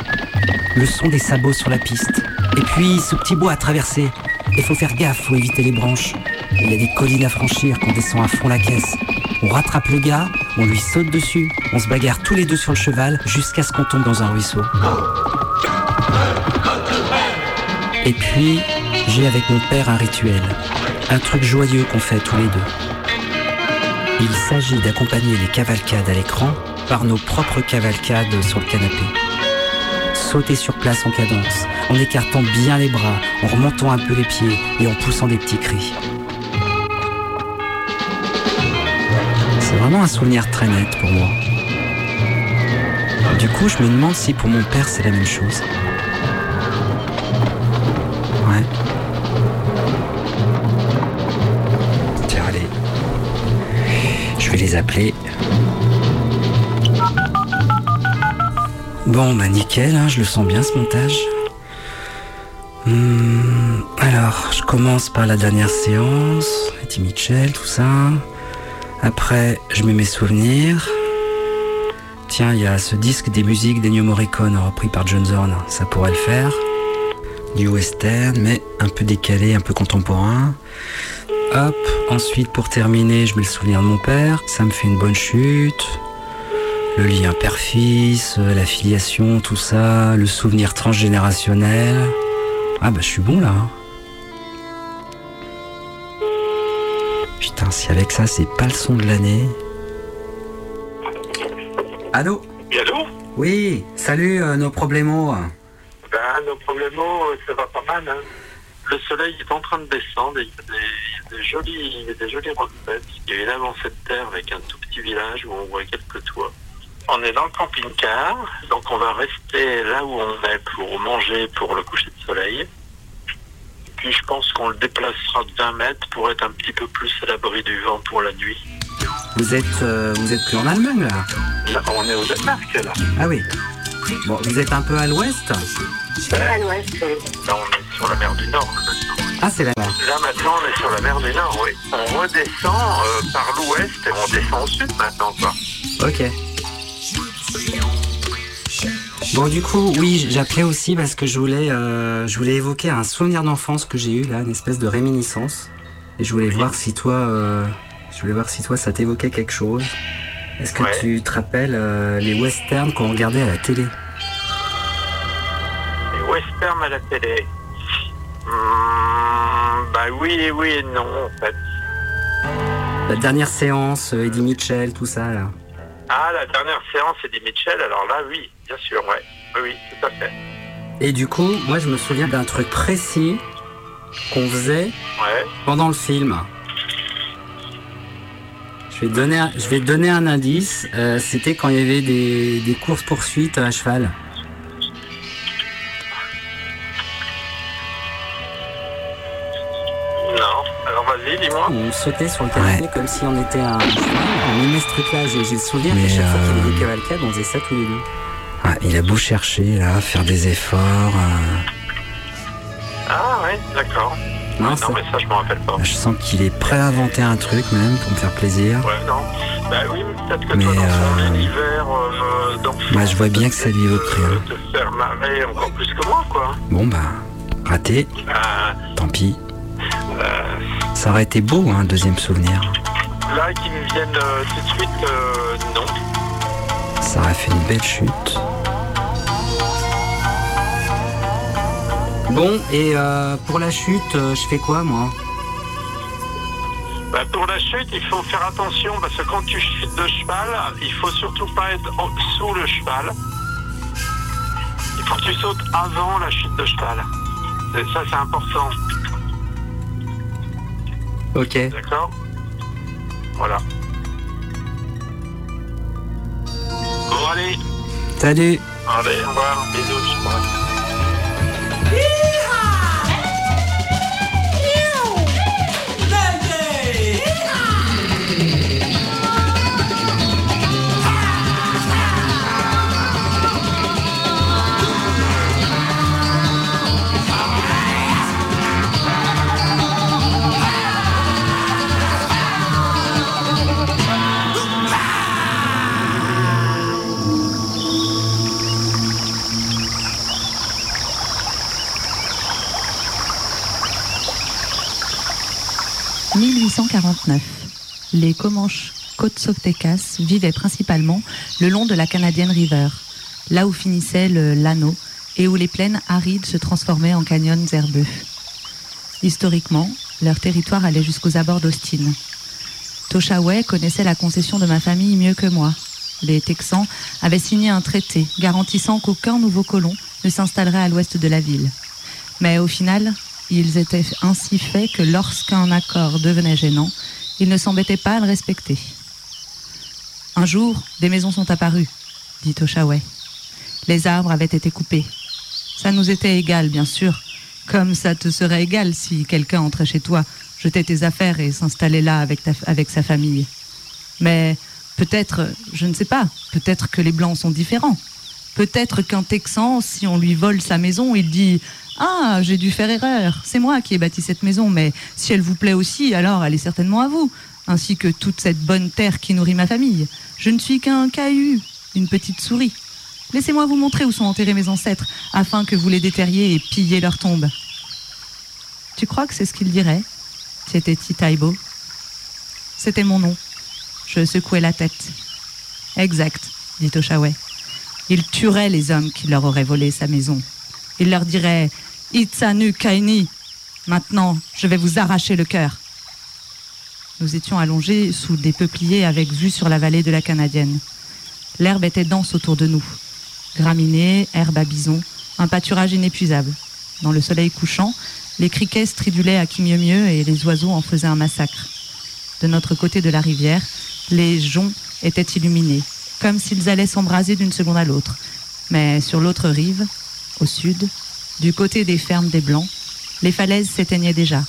S32: Le son des sabots sur la piste. Et puis ce petit bois à traverser. Il faut faire gaffe, faut éviter les branches. Il y a des collines à franchir qu'on descend à fond la caisse. On rattrape le gars, on lui saute dessus, on se bagarre tous les deux sur le cheval jusqu'à ce qu'on tombe dans un ruisseau. Et puis, j'ai avec mon père un rituel, un truc joyeux qu'on fait tous les deux. Il s'agit d'accompagner les cavalcades à l'écran par nos propres cavalcades sur le canapé. Sauter sur place en cadence, en écartant bien les bras, en remontant un peu les pieds et en poussant des petits cris. C'est vraiment un souvenir très net pour moi. Du coup, je me demande si pour mon père c'est la même chose. Ouais. Tiens, allez. Je vais les appeler. Bon, bah nickel, hein, je le sens bien ce montage. Hmm, alors, je commence par la dernière séance, Eddie Mitchell, tout ça. Après, je mets mes souvenirs. Tiens, il y a ce disque des musiques d'Ennio Morricone repris par John Zorn. Ça pourrait le faire. Du western, mais un peu décalé, un peu contemporain. Hop, ensuite pour terminer, je mets le souvenir de mon père. Ça me fait une bonne chute. Le lien père-fils, euh, la filiation, tout ça, le souvenir transgénérationnel. Ah bah je suis bon là. hein. Putain, si avec ça c'est pas le son de l'année. Allô?
S35: Et allô?
S32: Oui, salut euh, nos problèmes.
S35: Ben, nos problèmes, euh, ça va pas mal. Hein. Le soleil est en train de descendre et il y a des, jolies, des jolies. Il y a une avancée de terre avec un tout petit village où on voit quelques toits. On est dans le camping-car, donc on va rester là où on est pour manger pour le coucher de soleil. Puis je pense qu'on le déplacera de 20 mètres pour être un petit peu plus à l'abri du vent pour la nuit.
S32: Vous êtes, euh, vous êtes plus en Allemagne là
S35: Là, on est au Danemark là.
S32: Ah oui. Bon, vous êtes un peu à l'ouest
S35: À l'ouest. Là, on est sur la mer du Nord.
S32: Ah, c'est là.
S35: Là maintenant on est sur la mer du Nord, oui. On redescend euh, par l'ouest et on descend au sud maintenant quoi.
S32: Ok. Bon, du coup, oui, j'appelais aussi parce que je voulais, euh, je voulais évoquer un souvenir d'enfance que j'ai eu là, une espèce de réminiscence. Et je voulais voir si toi, euh, je voulais voir si toi, ça t'évoquait quelque chose. Est-ce que
S35: Ouais.
S32: tu te rappelles euh, les westerns qu'on regardait à la télé?
S35: Les westerns à la télé. Hmm, bah oui et oui et non en fait.
S32: La dernière séance, euh, Eddie Mitchell, tout ça là.
S35: Ah la dernière séance Eddie Mitchell, alors là oui, bien sûr, ouais. Oui, oui, tout à fait.
S32: Et du coup, moi, je me souviens d'un truc précis qu'on faisait
S35: Ouais.
S32: pendant le film. Je vais te donner un, je vais te donner un indice. euh, C'était quand il y avait des, des courses poursuites à cheval.
S35: Non. Alors vas-y, dis-moi.
S32: On sautait sur le canapé comme si on était un cheval. On aimait ce truc-là. J'ai j'ai le souvenir qu'à chaque fois qu'il y avait des cavalcades, on faisait ça tous les deux. Il a beau chercher là, faire des efforts. euh,
S35: Ah ouais, d'accord.
S32: Non,
S35: non
S32: ça-
S35: mais ça je m'en rappelle pas.
S32: Je sens qu'il est prêt à inventer un truc même pour me faire plaisir.
S35: Ouais, non. Bah oui, mais peut-être que
S32: Mais,
S35: toi dans
S32: euh,
S35: univers euh, d'enfant,
S32: Bah, je vois bien que ça lui évoque rien.
S35: te faire marrer encore plus que moi, quoi.
S32: Bon bah, raté.
S35: Ah,
S32: Tant pis.
S35: euh,
S32: Ça aurait été beau, hein, un deuxième souvenir.
S35: là, qui me viennent euh, tout de suite, non.
S32: Ça aurait fait une belle chute. Bon, et euh, pour la chute, euh, je fais quoi moi?
S35: Bah, pour la chute, il faut faire attention parce que quand tu chutes de cheval, il faut surtout pas être en- sous le cheval. Il faut que tu sautes avant la chute de cheval. Et ça, c'est important.
S32: Ok.
S35: D'accord? Voilà. Bon, allez.
S32: Salut
S35: Allez, au revoir. Bisous, je crois. « Yay!
S7: 1849. Les Comanches Cotsoctecas vivaient principalement le long de la Canadian River, là où finissait le Lano et où les plaines arides se transformaient en canyons herbeux. Historiquement, leur territoire allait jusqu'aux abords d'Austin. Toshaway connaissait la concession de ma famille mieux que moi. Les Texans avaient signé un traité garantissant qu'aucun nouveau colon ne s'installerait à l'ouest de la ville. Mais au final, ils étaient ainsi faits que lorsqu'un accord devenait gênant, ils ne s'embêtaient pas à le respecter. Un jour, des maisons sont apparues, dit Oshaway. Les arbres avaient été coupés. Ça nous était égal, bien sûr, comme ça te serait égal si quelqu'un entrait chez toi, jetait tes affaires et s'installait là avec, ta- avec sa famille. Mais peut-être, je ne sais pas, peut-être que les Blancs sont différents. Peut-être qu'un Texan, si on lui vole sa maison, il dit Ah, j'ai dû faire erreur, c'est moi qui ai bâti cette maison, mais si elle vous plaît aussi, alors elle est certainement à vous, ainsi que toute cette bonne terre qui nourrit ma famille. Je ne suis qu'un caillou, une petite souris. Laissez-moi vous montrer où sont enterrés mes ancêtres, afin que vous les déterriez et pilliez leur tombe. Tu crois que c'est ce qu'il dirait? C'était Taibo. C'était mon nom. Je secouais la tête. Exact, dit Oshaway. Il tuerait les hommes qui leur auraient volé sa maison. Il leur dirait Itsanu Kaini, maintenant je vais vous arracher le cœur. Nous étions allongés sous des peupliers avec vue sur la vallée de la Canadienne. L'herbe était dense autour de nous. Graminées, herbes à bison, un pâturage inépuisable. Dans le soleil couchant, les criquets stridulaient à qui mieux mieux et les oiseaux en faisaient un massacre. De notre côté de la rivière, les joncs étaient illuminés, comme s'ils allaient s'embraser d'une seconde à l'autre. Mais sur l'autre rive, au sud, du côté des fermes des Blancs, les falaises s'éteignaient déjà.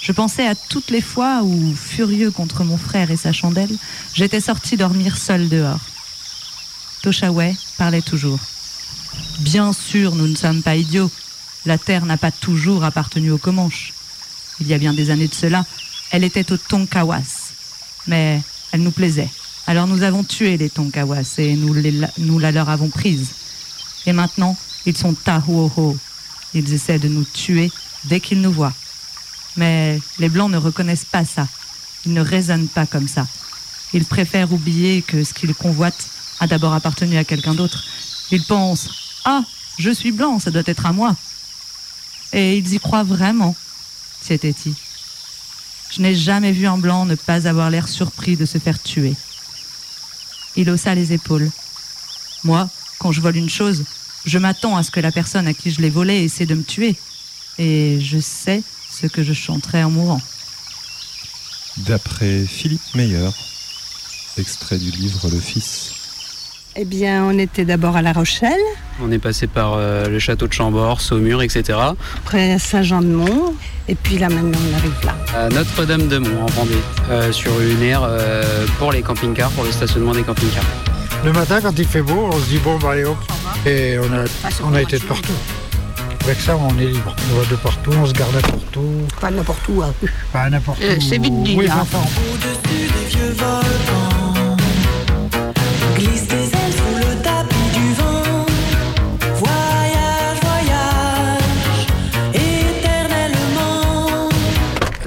S7: Je pensais à toutes les fois où, furieux contre mon frère et sa chandelle, j'étais sorti dormir seul dehors. Toshaway parlait toujours. Bien sûr, nous ne sommes pas idiots. La terre n'a pas toujours appartenu aux Comanches. Il y a bien des années de cela, elle était aux Tonkawas. Mais elle nous plaisait. Alors nous avons tué les Tonkawas et nous, les- la leur avons prise. Et maintenant, ils sont Tahuoho. Ils essaient de nous tuer dès qu'ils nous voient. Mais les Blancs ne reconnaissent pas ça. Ils ne raisonnent pas comme ça. Ils préfèrent oublier que ce qu'ils convoitent a d'abord appartenu à quelqu'un d'autre. Ils pensent Ah, je suis blanc, ça doit être à moi. Et ils y croient vraiment, Tieteti. Je n'ai jamais vu un blanc ne pas avoir l'air surpris de se faire tuer. Il haussa les épaules. Moi, quand je vole une chose, je m'attends à ce que la personne à qui je l'ai volée essaie de me tuer. Et je sais ce que je chanterai en mourant.
S26: D'après Philippe Meyer, extrait du livre Le Fils.
S12: Eh bien, on était d'abord à La Rochelle,
S36: On est passé par euh, le château de Chambord, Saumur, etc.
S12: après Saint-Jean-de-Mont, et puis là maintenant on arrive là.
S36: À Notre-Dame-de-Mont en Vendée, euh, sur une aire euh, pour les camping-cars, pour le stationnement des camping-cars.
S37: Le matin, quand il fait beau, on se dit bon, bah allez hop. Et on a, on a été de partout. Avec ça, on est libre. On va de partout, on se garde n'importe où.
S12: Pas n'importe où. hein.
S37: Pas n'importe
S12: Euh,
S37: où.
S12: c'est vite dit,
S37: Oui,
S12: hein.
S37: enfin,
S38: Au-dessus des vieux volcans,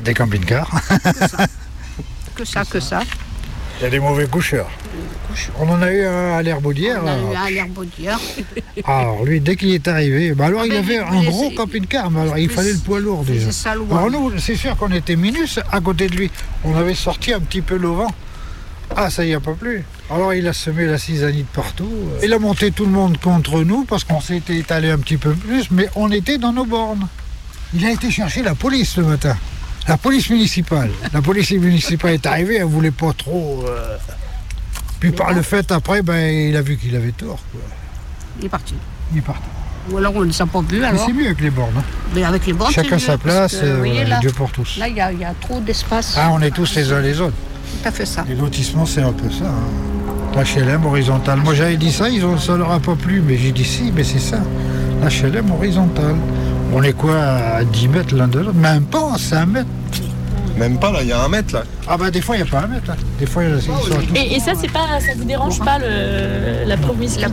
S38: des
S37: camping-cars.
S12: Que ça, que ça.
S37: Il y a des mauvais coucheurs. On en a eu un à l'Herbaudière.
S12: On a eu un l'herbaudière.
S37: Alors lui, dès qu'il est arrivé, bah alors il
S12: ben,
S37: avait un gros camping-car, mais alors il fallait le poids lourd déjà.
S12: C'est ça, le loin.
S37: Alors nous, c'est sûr qu'on était minus à côté de lui. On avait sorti un petit peu l'auvent. Ah, ça y a pas plus. Alors il a semé la cisanite partout. Il a monté tout le monde contre nous parce qu'on s'était étalé un petit peu plus, mais on était dans nos bornes. Il a été chercher la police le matin. La police municipale. La police municipale est arrivée, elle voulait pas trop. euh, Puis par le fait après, ben, il a vu qu'il avait tort. quoi.
S12: Il est parti.
S37: Il est parti.
S12: Ou alors on ne a pas
S37: Mais
S12: alors.
S37: c'est mieux avec les bornes. hein.
S12: Mais avec les bornes,
S37: Chacun
S12: c'est
S37: sa
S12: mieux,
S37: place,
S12: que,
S37: euh,
S12: voyez, là,
S37: Dieu pour tous.
S12: Là, il y, a- il y a trop d'espace.
S37: Ah, on est tous les uns les autres.
S12: Tout à fait ça.
S37: Les lotissements, c'est un peu ça. hein. L'HLM horizontal. Moi, j'avais dit ça, ils ont, ça leur a pas plu, mais j'ai dit si, mais c'est ça. L'HLM horizontal. On est quoi à 10 mètres l'un de l'autre? Même pas, 5 mètres.
S31: Même pas là, il y a un mètre là.
S37: Ah bah des fois, il n'y a pas un mètre. hein. Des fois, ils sont.
S21: Et, et ça, c'est pas, ça vous dérange pas le, la promiscuité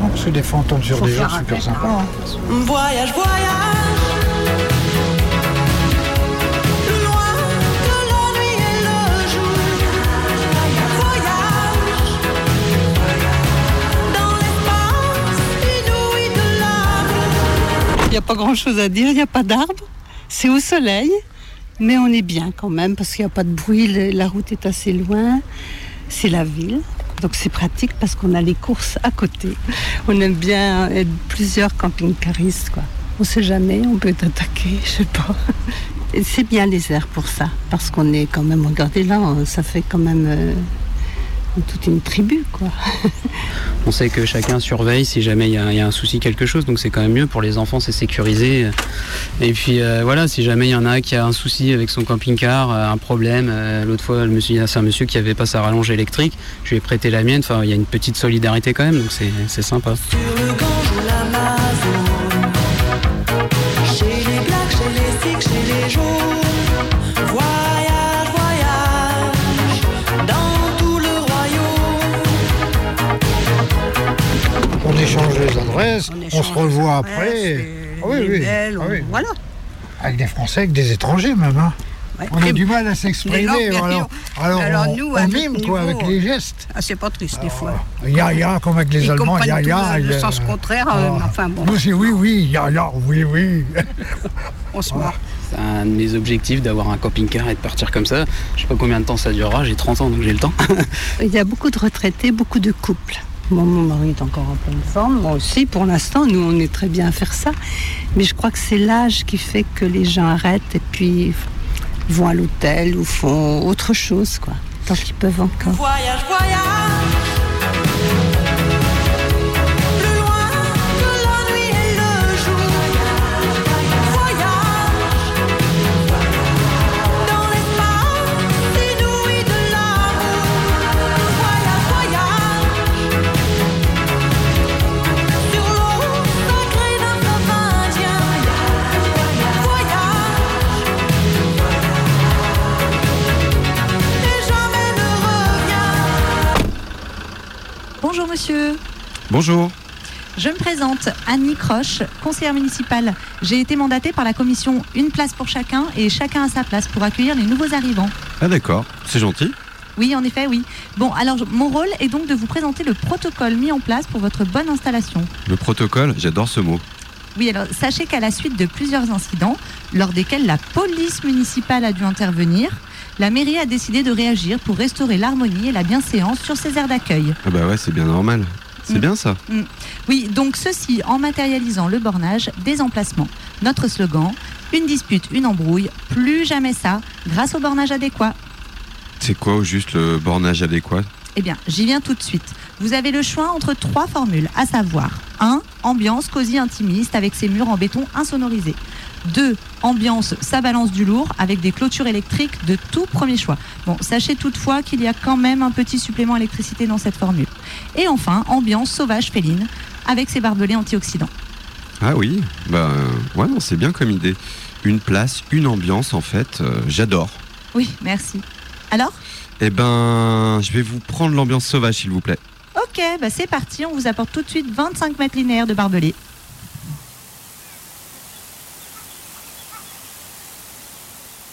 S37: Non, parce que des fois, on tombe sur
S21: Faut
S37: des gens super sympas. hein.
S38: Voyage, voyage.
S12: N'y a pas grand-chose à dire, il n'y a pas d'arbres. C'est au soleil, mais on est bien quand même parce qu'il n'y a pas de bruit, la route est assez loin. C'est la ville, donc c'est pratique parce qu'on a les courses à côté. On aime bien être plusieurs camping-caristes, quoi. On sait jamais, on peut être attaqué, je sais pas. C'est bien les airs pour ça, parce qu'on est quand même, regardez là, ça fait quand même euh, toute une tribu, quoi.
S36: On sait que chacun surveille si jamais il y, a- il y a un souci, quelque chose, donc c'est quand même mieux pour les enfants, c'est sécurisé. Et puis euh, voilà, si jamais il y en a qui a un souci avec son camping-car, euh, un problème, euh, l'autre fois, le monsieur- c'est un monsieur qui avait pas sa rallonge électrique, je lui ai prêté la mienne, enfin il y a une petite solidarité quand même, donc c'est c'est sympa.
S38: Sur le
S37: on, se revoit après. Ah oui, oui.
S12: belles,
S37: Ah
S12: on-. Voilà.
S37: Avec des Français, avec des étrangers même. hein. On a
S12: Et-
S37: du mal à s'exprimer. Alors,
S12: mais
S37: alors,
S12: alors
S37: on,
S12: nous,
S37: on mime quoi, avec les gestes.
S12: Ah, c'est pas triste des fois.
S37: Ya ya, comme avec les
S12: Ils
S37: Allemands, ya
S12: tout
S37: ya.
S12: le- sens contraire, euh, enfin bon.
S37: Moi c'est oui, oui, ya ya, oui, oui.
S12: On se marre.
S36: C'est un de mes objectifs d'avoir un camping-car et de partir comme ça. Je sais pas combien de temps ça durera, j'ai 30 ans donc j'ai le temps.
S12: Il y a beaucoup de retraités, beaucoup de couples. Mon mari est encore en pleine forme, moi aussi pour l'instant, nous on est très bien à faire ça. Mais je crois que c'est l'âge qui fait que les gens arrêtent et puis vont à l'hôtel ou font autre chose, quoi. Tant qu'ils peuvent encore.
S7: Voyage, voyage.
S3: Monsieur.
S4: Bonjour.
S3: Je me présente, Annie Croche, conseillère municipale. J'ai été mandatée par la commission Une place pour chacun et chacun à sa place pour accueillir les nouveaux arrivants.
S4: Ah d'accord, c'est gentil.
S3: Oui, en effet, oui. Bon, alors mon rôle est donc de vous présenter le protocole mis en place pour votre bonne installation.
S4: Le protocole, j'adore ce mot.
S3: Oui, alors sachez qu'à la suite de plusieurs incidents, lors desquels la police municipale a dû intervenir, la mairie a décidé de réagir pour restaurer l'harmonie et la bienséance sur ces aires d'accueil.
S4: Ah bah ouais, c'est bien normal. C'est
S3: Mm.
S4: bien ça.
S3: Mm. Oui, donc ceci en matérialisant le bornage des emplacements. Notre slogan, une dispute, une embrouille, plus jamais ça, grâce au bornage adéquat.
S4: C'est quoi au juste le bornage adéquat?
S3: Eh bien, j'y viens tout de suite. Vous avez le choix entre trois formules, à savoir 1. Ambiance cosy intimiste avec ses murs en béton insonorisés. 2. Ambiance ça balance du lourd avec des clôtures électriques de tout premier choix. Bon, sachez toutefois qu'il y a quand même un petit supplément électricité dans cette formule. Et enfin, ambiance sauvage féline avec ses barbelés antioxydants.
S4: Ah oui, bah ouais, non, c'est bien comme idée. Une place, une ambiance en fait, euh, j'adore.
S3: Oui, merci. Alors?
S4: Eh ben, je vais vous prendre l'ambiance sauvage s'il vous plaît.
S3: Ok, bah c'est parti, on vous apporte tout de suite 25 mètres linéaires de barbelés. «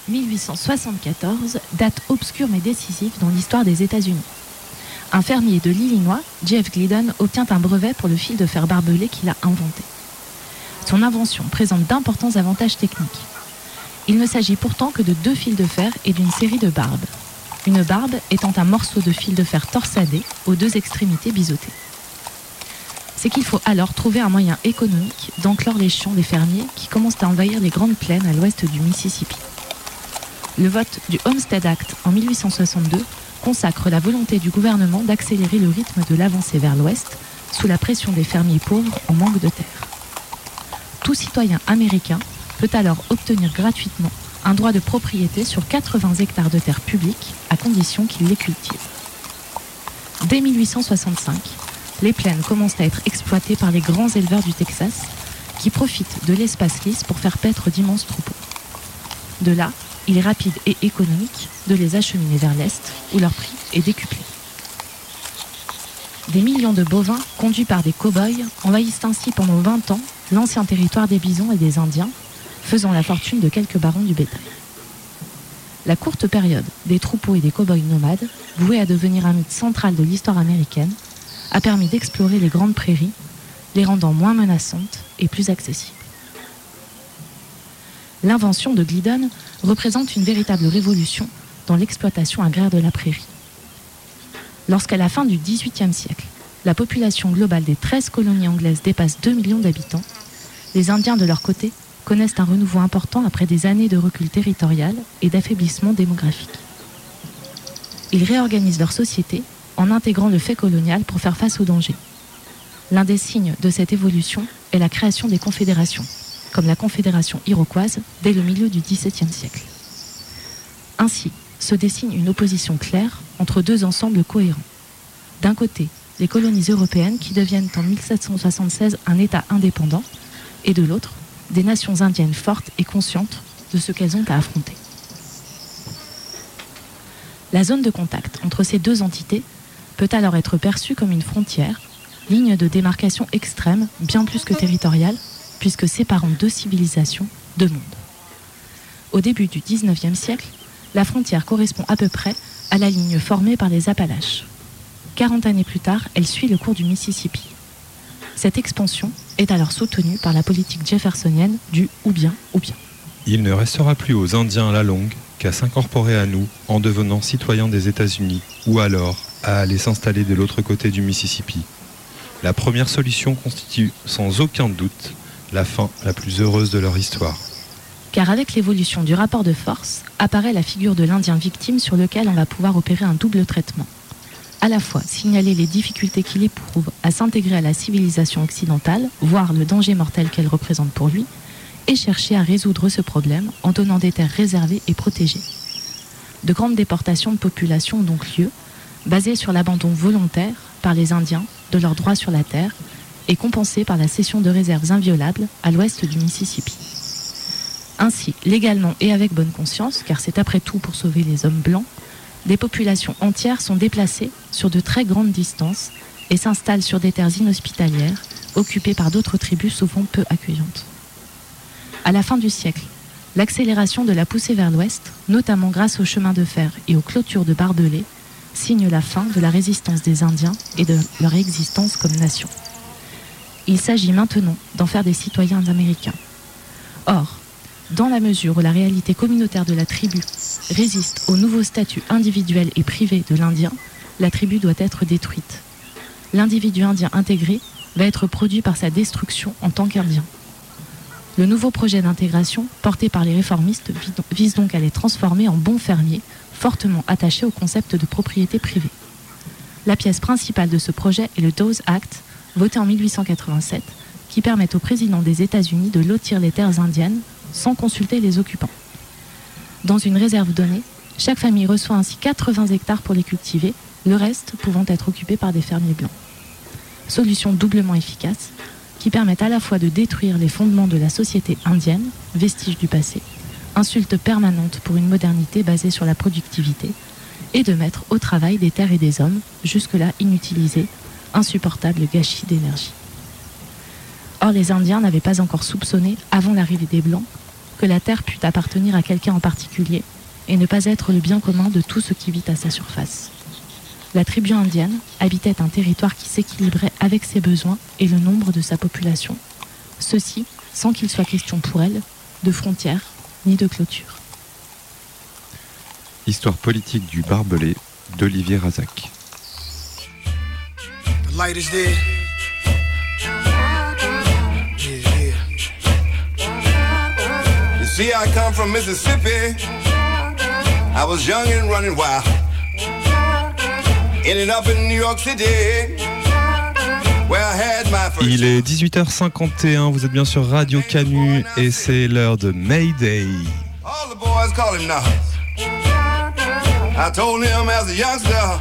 S3: 1874, date obscure mais décisive dans l'histoire des États-Unis. Un fermier de l'Illinois, Jeff Glidden, obtient un brevet pour le fil de fer barbelé qu'il a inventé. Son invention présente d'importants avantages techniques. Il ne s'agit pourtant que de deux fils de fer et d'une série de barbes. Une barbe étant un morceau de fil de fer torsadé aux deux extrémités biseautées. C'est qu'il faut alors trouver un moyen économique d'enclore les champs des fermiers qui commencent à envahir les grandes plaines à l'ouest du Mississippi. Le vote du Homestead Act en 1862 consacre la volonté du gouvernement d'accélérer le rythme de l'avancée vers l'ouest sous la pression des fermiers pauvres en manque de terre. Tout citoyen américain peut alors obtenir gratuitement un droit de propriété sur 80 hectares de terre publique à condition qu'il les cultive. Dès 1865, les plaines commencent à être exploitées par les grands éleveurs du Texas qui profitent de l'espace lisse pour faire paître d'immenses troupeaux. De là, il est rapide et économique de les acheminer vers l'Est où leur prix est décuplé. Des millions de bovins conduits par des cow-boys envahissent ainsi pendant 20 ans l'ancien territoire des bisons et des Indiens, faisant la fortune de quelques barons du bétail. La courte période des troupeaux et des cow-boys nomades, voués à devenir un mythe central de l'histoire américaine, a permis d'explorer les grandes prairies, les rendant moins menaçantes et plus accessibles. L'invention de Glidden représente une véritable révolution dans l'exploitation agraire de la prairie. Lorsqu'à la fin du XVIIIe siècle, la population globale des 13 colonies anglaises dépasse 2 millions d'habitants, les Indiens de leur côté connaissent un renouveau important après des années de recul territorial et d'affaiblissement démographique. Ils réorganisent leur société en intégrant le fait colonial pour faire face aux dangers. L'un des signes de cette évolution est la création des confédérations, comme la confédération iroquoise dès le milieu du XVIIe siècle. Ainsi se dessine une opposition claire entre deux ensembles cohérents. D'un côté, les colonies européennes qui deviennent en 1776 un État indépendant, et de l'autre, des nations indiennes fortes et conscientes de ce qu'elles ont à affronter. La zone de contact entre ces deux entités peut alors être perçue comme une frontière Ligne de démarcation extrême, bien plus que territoriale, puisque séparant deux civilisations, deux mondes. Au début du 19e siècle, la frontière correspond à peu près à la ligne formée par les Appalaches. 40 années plus tard, elle suit le cours du Mississippi. Cette expansion est alors soutenue par la politique jeffersonienne du ou bien ou bien.
S26: Il ne restera plus aux Indiens à la longue qu'à s'incorporer à nous en devenant citoyens des États-Unis ou alors à aller s'installer de l'autre côté du Mississippi. La première solution constitue sans aucun doute la fin la plus heureuse de leur histoire.
S3: Car avec l'évolution du rapport de force, apparaît la figure de l'Indien victime sur lequel on va pouvoir opérer un double traitement. À la fois signaler les difficultés qu'il éprouve à s'intégrer à la civilisation occidentale, voire le danger mortel qu'elle représente pour lui, et chercher à résoudre ce problème en donnant des terres réservées et protégées. De grandes déportations de population ont donc lieu, basées sur l'abandon volontaire par les Indiens de leurs droits sur la terre et compensées par la cession de réserves inviolables à l'ouest du Mississippi. Ainsi, légalement et avec bonne conscience, car c'est après tout pour sauver les hommes blancs, des populations entières sont déplacées sur de très grandes distances et s'installent sur des terres inhospitalières, occupées par d'autres tribus souvent peu accueillantes. À la fin du siècle, l'accélération de la poussée vers l'ouest, notamment grâce aux chemins de fer et aux clôtures de barbelés, signe la fin de la résistance des Indiens et de leur existence comme nation. Il s'agit maintenant d'en faire des citoyens américains. Or, dans la mesure où la réalité communautaire de la tribu résiste au nouveau statut individuel et privé de l'Indien, la tribu doit être détruite. L'individu indien intégré va être produit par sa destruction en tant qu'Indien. Le nouveau projet d'intégration, porté par les réformistes, vise donc à les transformer en bons fermiers, fortement attachés au concept de propriété privée. La pièce principale de ce projet est le Dawes Act, voté en 1887, qui permet au président des États-Unis de lotir les terres indiennes sans consulter les occupants. Dans une réserve donnée, chaque famille reçoit ainsi 80 hectares pour les cultiver, le reste pouvant être occupé par des fermiers blancs. Solution doublement efficace qui permet à la fois de détruire les fondements de la société indienne, vestige du passé, insulte permanente pour une modernité basée sur la productivité, et de mettre au travail des terres et des hommes, jusque-là inutilisés, insupportable gâchis d'énergie. Or, les Indiens n'avaient pas encore soupçonné, avant l'arrivée des Blancs, que la terre pût appartenir à quelqu'un en particulier et ne pas être le bien commun de tout ce qui vit à sa surface. La tribu indienne habitait un territoire qui s'équilibrait avec ses besoins et le nombre de sa population, ceci sans qu'il soit question pour elle de frontières ni de clôture.
S4: Histoire politique du barbelé d'Olivier Razac.
S39: The light is there. Yeah, yeah.
S40: You see, I come from Mississippi. I was young and running wild. Ended up in New York City. Where I had my first.
S26: Il est 18h51, vous êtes bien sur Radio Canu et c'est l'heure de Mayday.
S40: All the boys call him now. I told him as a youngster,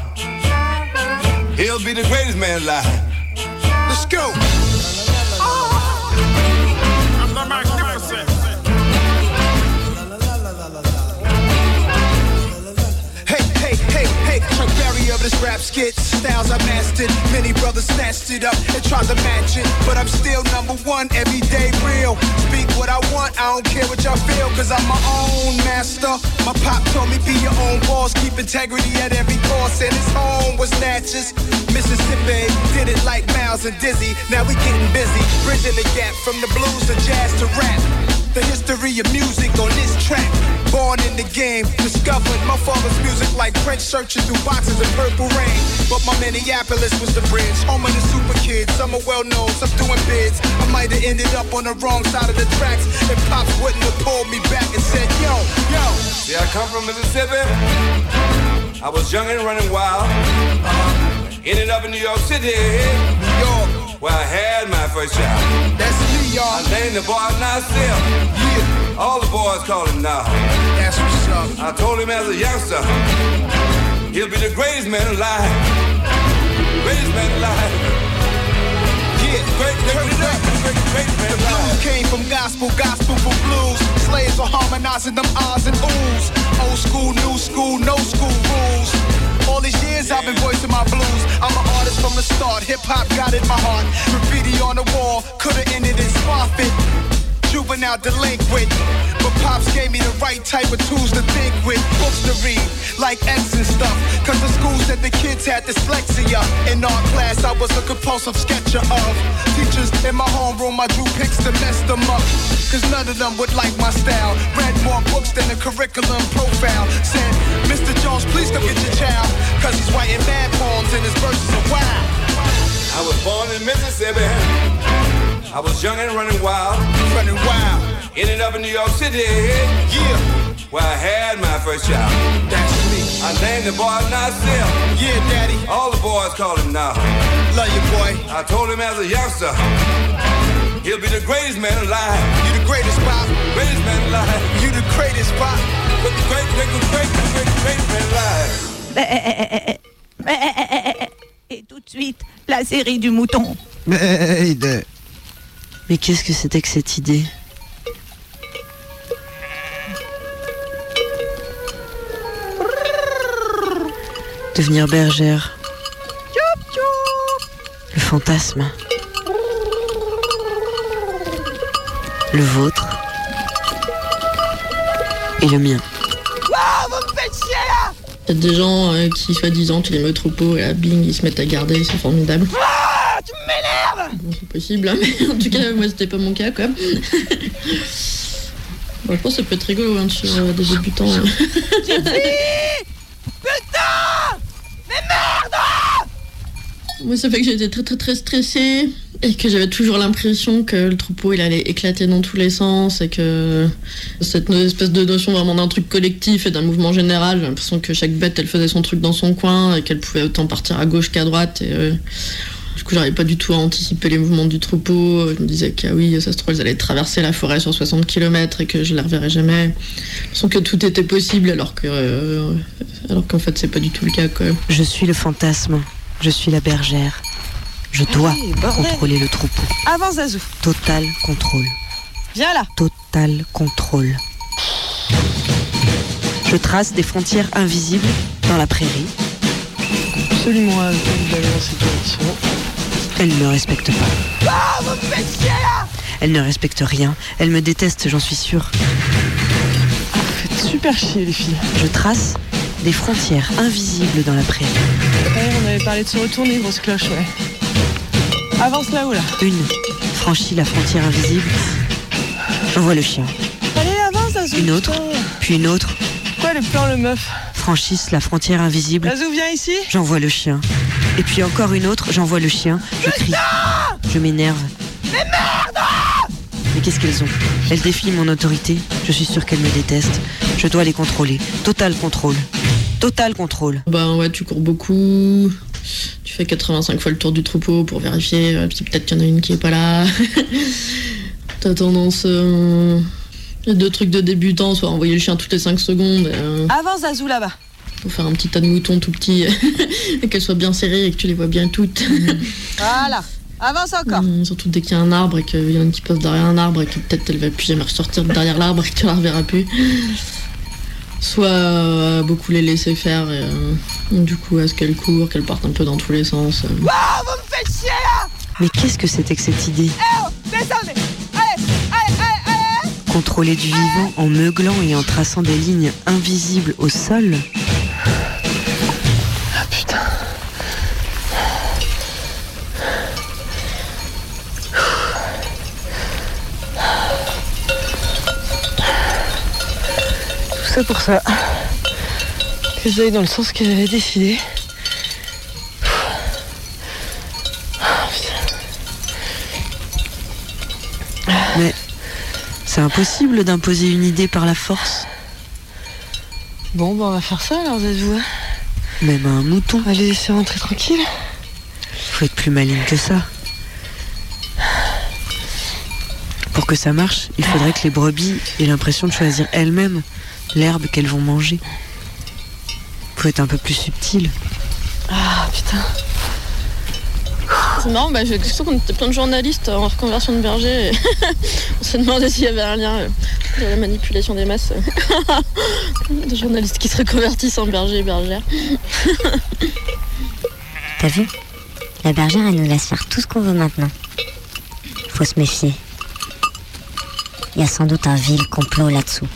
S40: he'll be the greatest man alive.
S39: Let's go.
S41: I'm
S39: Chuck Berry of this rap skit. Styles I mastered. Many brothers snatched it up and tried to match it. But I'm still number one, everyday real. Speak what I want, I don't care what y'all feel, cause I'm my own master. My pop told me be your own boss, keep integrity at every cost. And his home was Natchez, Mississippi. Did it like Miles and Dizzy. Now we getting busy, bridging the gap from the blues to jazz to rap. The history of music on this track. Born in the game, discovered my father's music like French searching through boxes of purple rain. But my Minneapolis was the bridge, home of the super kids. Some are well known, some doing bids. I might have ended up on the wrong side of the tracks if Pops wouldn't have pulled me back and said, Yo, yo.
S40: See, I come from Mississippi. I was young and running wild. Ended up in New York City. New
S39: York.
S40: Where I had my first child.
S39: That's y'all.
S40: I named the boy Nasir. Yeah. All the boys call him now.
S39: That's what's up.
S40: I told him as a youngster, he'll be the greatest man alive. Greatest man alive.
S39: Yeah,
S40: Great, great, great, great, great man
S39: The blues came from gospel, gospel for blues. Slaves were harmonizing them ahs and oohs. Old school, new school, no school rules. All these years I've been voicing my blues. I'm an artist from the start. Hip hop got in my heart. Graffiti on the wall, could've ended in Spoffit. Juvenile delinquent. But Pops gave me the right type of tools to think with. Books to read, like X and stuff. Cause the school said the kids had dyslexia. In art class, I was a compulsive sketcher of. Teachers in my homeroom, I drew pics to mess them up. Cause none of them would like my style. Read more books than the curriculum profile. Said, Mr. Jones, please come get your child. Cause he's writing mad poems and his verses are wild.
S40: I was born in Mississippi. I was young and running wild.
S39: Running wild.
S40: Ended up in New York City. Yeah. Where I had my first child.
S39: That's me.
S40: I named the boy Nasir.
S39: Yeah, daddy.
S40: All the boys call him now.
S39: Love you, boy.
S40: I told him as a youngster. He'll be the greatest man alive.
S39: You the greatest, Pop.
S40: Greatest man alive.
S39: You the greatest, Pop.
S40: But the great, great, great, great, great, great man alive.
S42: Et tout de suite, la série du mouton.
S43: Mais qu'est-ce que c'était que cette idée Devenir bergère. Le fantasme. Le vôtre. Et le mien.
S42: Vous me faites chier là
S44: Il y a des gens euh, qui, soi-disant, tu les mets au troupeau et à bing, ils se mettent à garder, c'est formidable.
S42: Ah, tu m'énerves
S44: Bon, c'est possible, hein, mais en tout cas, moi, c'était pas mon cas, quoi. Bon, je pense que ça peut être rigolo hein, sur euh, des débutants. hein.
S42: Putain Mais merde
S44: Moi, ça fait que j'étais très très très stressée et que j'avais toujours l'impression que le troupeau il allait éclater dans tous les sens et que cette espèce de notion vraiment d'un truc collectif et d'un mouvement général, j'ai l'impression que chaque bête elle faisait son truc dans son coin et qu'elle pouvait autant partir à gauche qu'à droite. Et, euh, coup, j'arrivais pas du tout à anticiper les mouvements du troupeau. Je me disais que ah oui, ça se trouve, ils allaient traverser la forêt sur 60 km et que je les reverrais jamais. L'impression que tout était possible alors que euh, alors qu'en fait c'est pas du tout le cas quoi.
S43: Je suis le fantasme. Je suis la bergère. Je dois
S42: Allez, bordel.
S43: contrôler le troupeau.
S42: Avance, Zazou.
S43: Total contrôle.
S42: Viens là.
S43: Total contrôle. Je trace des frontières invisibles dans la prairie.
S45: Absolument incapable d'aller dans cette direction.
S43: Elle ne me respecte pas.
S42: Ah, vous me faites chier là
S43: Elle ne respecte rien. Elle me déteste, j'en suis sûre.
S45: Vous faites super chier, les filles.
S43: Je trace des frontières invisibles dans la prairie.
S45: Ouais, on avait parlé de se retourner, grosse cloche, ouais. Avance là-haut, là.
S43: Une franchit la frontière invisible. J'envoie le chien.
S45: Allez, avance, Zazou.
S43: Une autre,
S45: putain.
S43: puis une autre
S45: Quoi, le plan, le meuf?
S43: Franchissent la frontière invisible.
S45: Viens ici.
S43: J'envoie le chien. Et puis encore une autre, j'envoie le chien. Je crie. Je m'énerve.
S42: Mais merde
S43: Mais qu'est-ce qu'elles ont? Elles défient mon autorité. Je suis sûre qu'elles me détestent. Je dois les contrôler. Total contrôle. Total contrôle.
S44: Bah ouais, tu cours beaucoup. Tu fais 85 fois le tour du troupeau pour vérifier euh, si peut-être qu'il y en a une qui est pas là. T'as tendance. Euh... il y a deux trucs de débutant, soit envoyer le chien toutes les 5 secondes euh,
S42: Avance, Zazou là-bas.
S44: pour faire un petit tas de moutons tout petits et qu'elles soient bien serrées et que tu les vois bien toutes.
S42: Voilà. Avance encore.
S44: Hum, surtout dès qu'il y a un arbre et qu'il y en a une qui passe derrière un arbre et que peut-être elle va plus jamais ressortir de derrière l'arbre et que tu la reverras plus. Soit euh, beaucoup les laisser faire et euh, du coup à ce qu'elles courent, qu'elles partent un peu dans tous les sens. euh.
S42: Ah, vous me faites chier là
S43: Mais qu'est-ce que c'était que cette idée?
S42: Eh oh Descendez
S43: Contrôler du vivant en meuglant et en traçant des lignes invisibles au sol
S45: Ah putain. Tout ça pour ça. Que j'aille dans le sens que j'avais décidé.
S43: C'est impossible d'imposer une idée par la force.
S45: Bon, bah on va faire ça alors, Zazou. hein.
S43: Même un mouton.
S45: On va les laisser rentrer tranquille.
S43: Faut être plus maligne que ça. Pour que ça marche, il faudrait que les brebis aient l'impression de choisir elles-mêmes l'herbe qu'elles vont manger. Faut être un peu plus subtil.
S45: Ah putain.
S44: C'est marrant, bah, j'ai l'impression qu'on était plein de journalistes en reconversion de berger. et on s'est demandé s'il y avait un lien euh, de la manipulation des masses. des journalistes qui se reconvertissent en berger et bergères.
S43: T'as vu?
S44: La bergère, elle nous laisse faire tout ce qu'on veut maintenant. Faut se méfier. Il y a sans doute un vil complot là-dessous.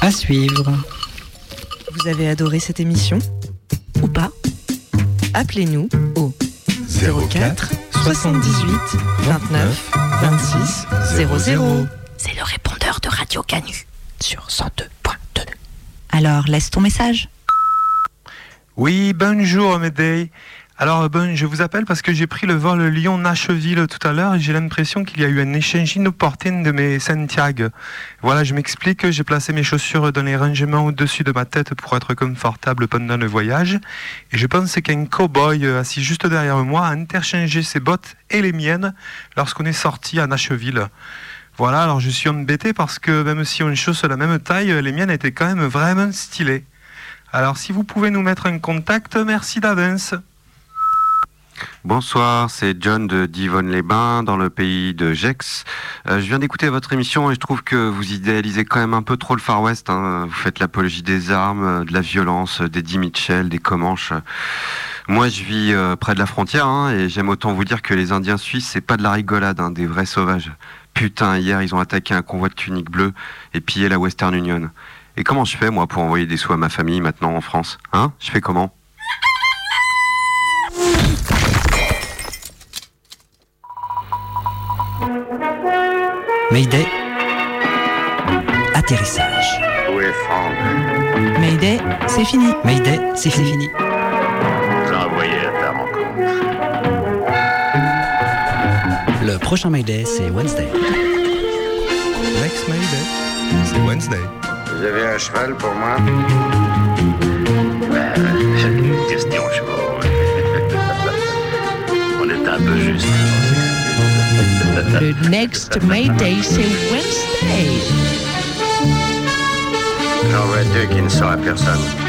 S32: À suivre.
S40: Vous avez adoré cette émission? Ou pas? Appelez-nous au 04 78 29 26 00.
S46: C'est le répondeur de Radio Canu sur 102.2.
S47: Alors, laisse ton message.
S10: Oui, bonjour Médée. Alors, bon, je vous appelle parce que j'ai pris le vol Lyon-Nashville tout à l'heure et j'ai l'impression qu'il y a eu un échange inopportun de mes Santiago. Voilà, je m'explique, j'ai placé mes chaussures dans les rangements au-dessus de ma tête pour être confortable pendant le voyage. Et je pense qu'un cow-boy euh, assis juste derrière moi a interchangé ses bottes et les miennes lorsqu'on est sorti à Nashville. Voilà, alors je suis embêté parce que même si on chausse la même taille, les miennes étaient quand même vraiment stylées. Alors si vous pouvez nous mettre en contact, merci d'avance.
S4: Bonsoir, c'est John de Divonne-les-Bains, dans le pays de Gex. Euh, je viens d'écouter votre émission et je trouve que vous idéalisez quand même un peu trop le Far West. hein. Vous faites l'apologie des armes, euh, de la violence, euh, d'Eddie Mitchell, des Comanches. Moi, je vis près de la frontière hein, et j'aime autant vous dire que les Indiens suisses, c'est pas de la rigolade, hein, des vrais sauvages. Putain, hier, ils ont attaqué un convoi de tuniques bleues et pillé la Western Union. Et comment je fais, moi, pour envoyer des sous à ma famille maintenant en France Hein? Je fais comment?
S32: Mayday. Atterrissage.
S48: Où est Franck
S47: Mayday, c'est fini.
S32: Mayday, c'est fini.
S48: J'ai envoyé à ta rencontre.
S32: Le prochain Mayday, c'est Wednesday.
S49: Next Mayday, c'est Wednesday.
S48: Vous avez un cheval pour moi? Ben, question de chevaux. On est un peu juste.
S46: Le next Mayday, c'est Wednesday.
S48: J'en vois deux qui ne sont à personne.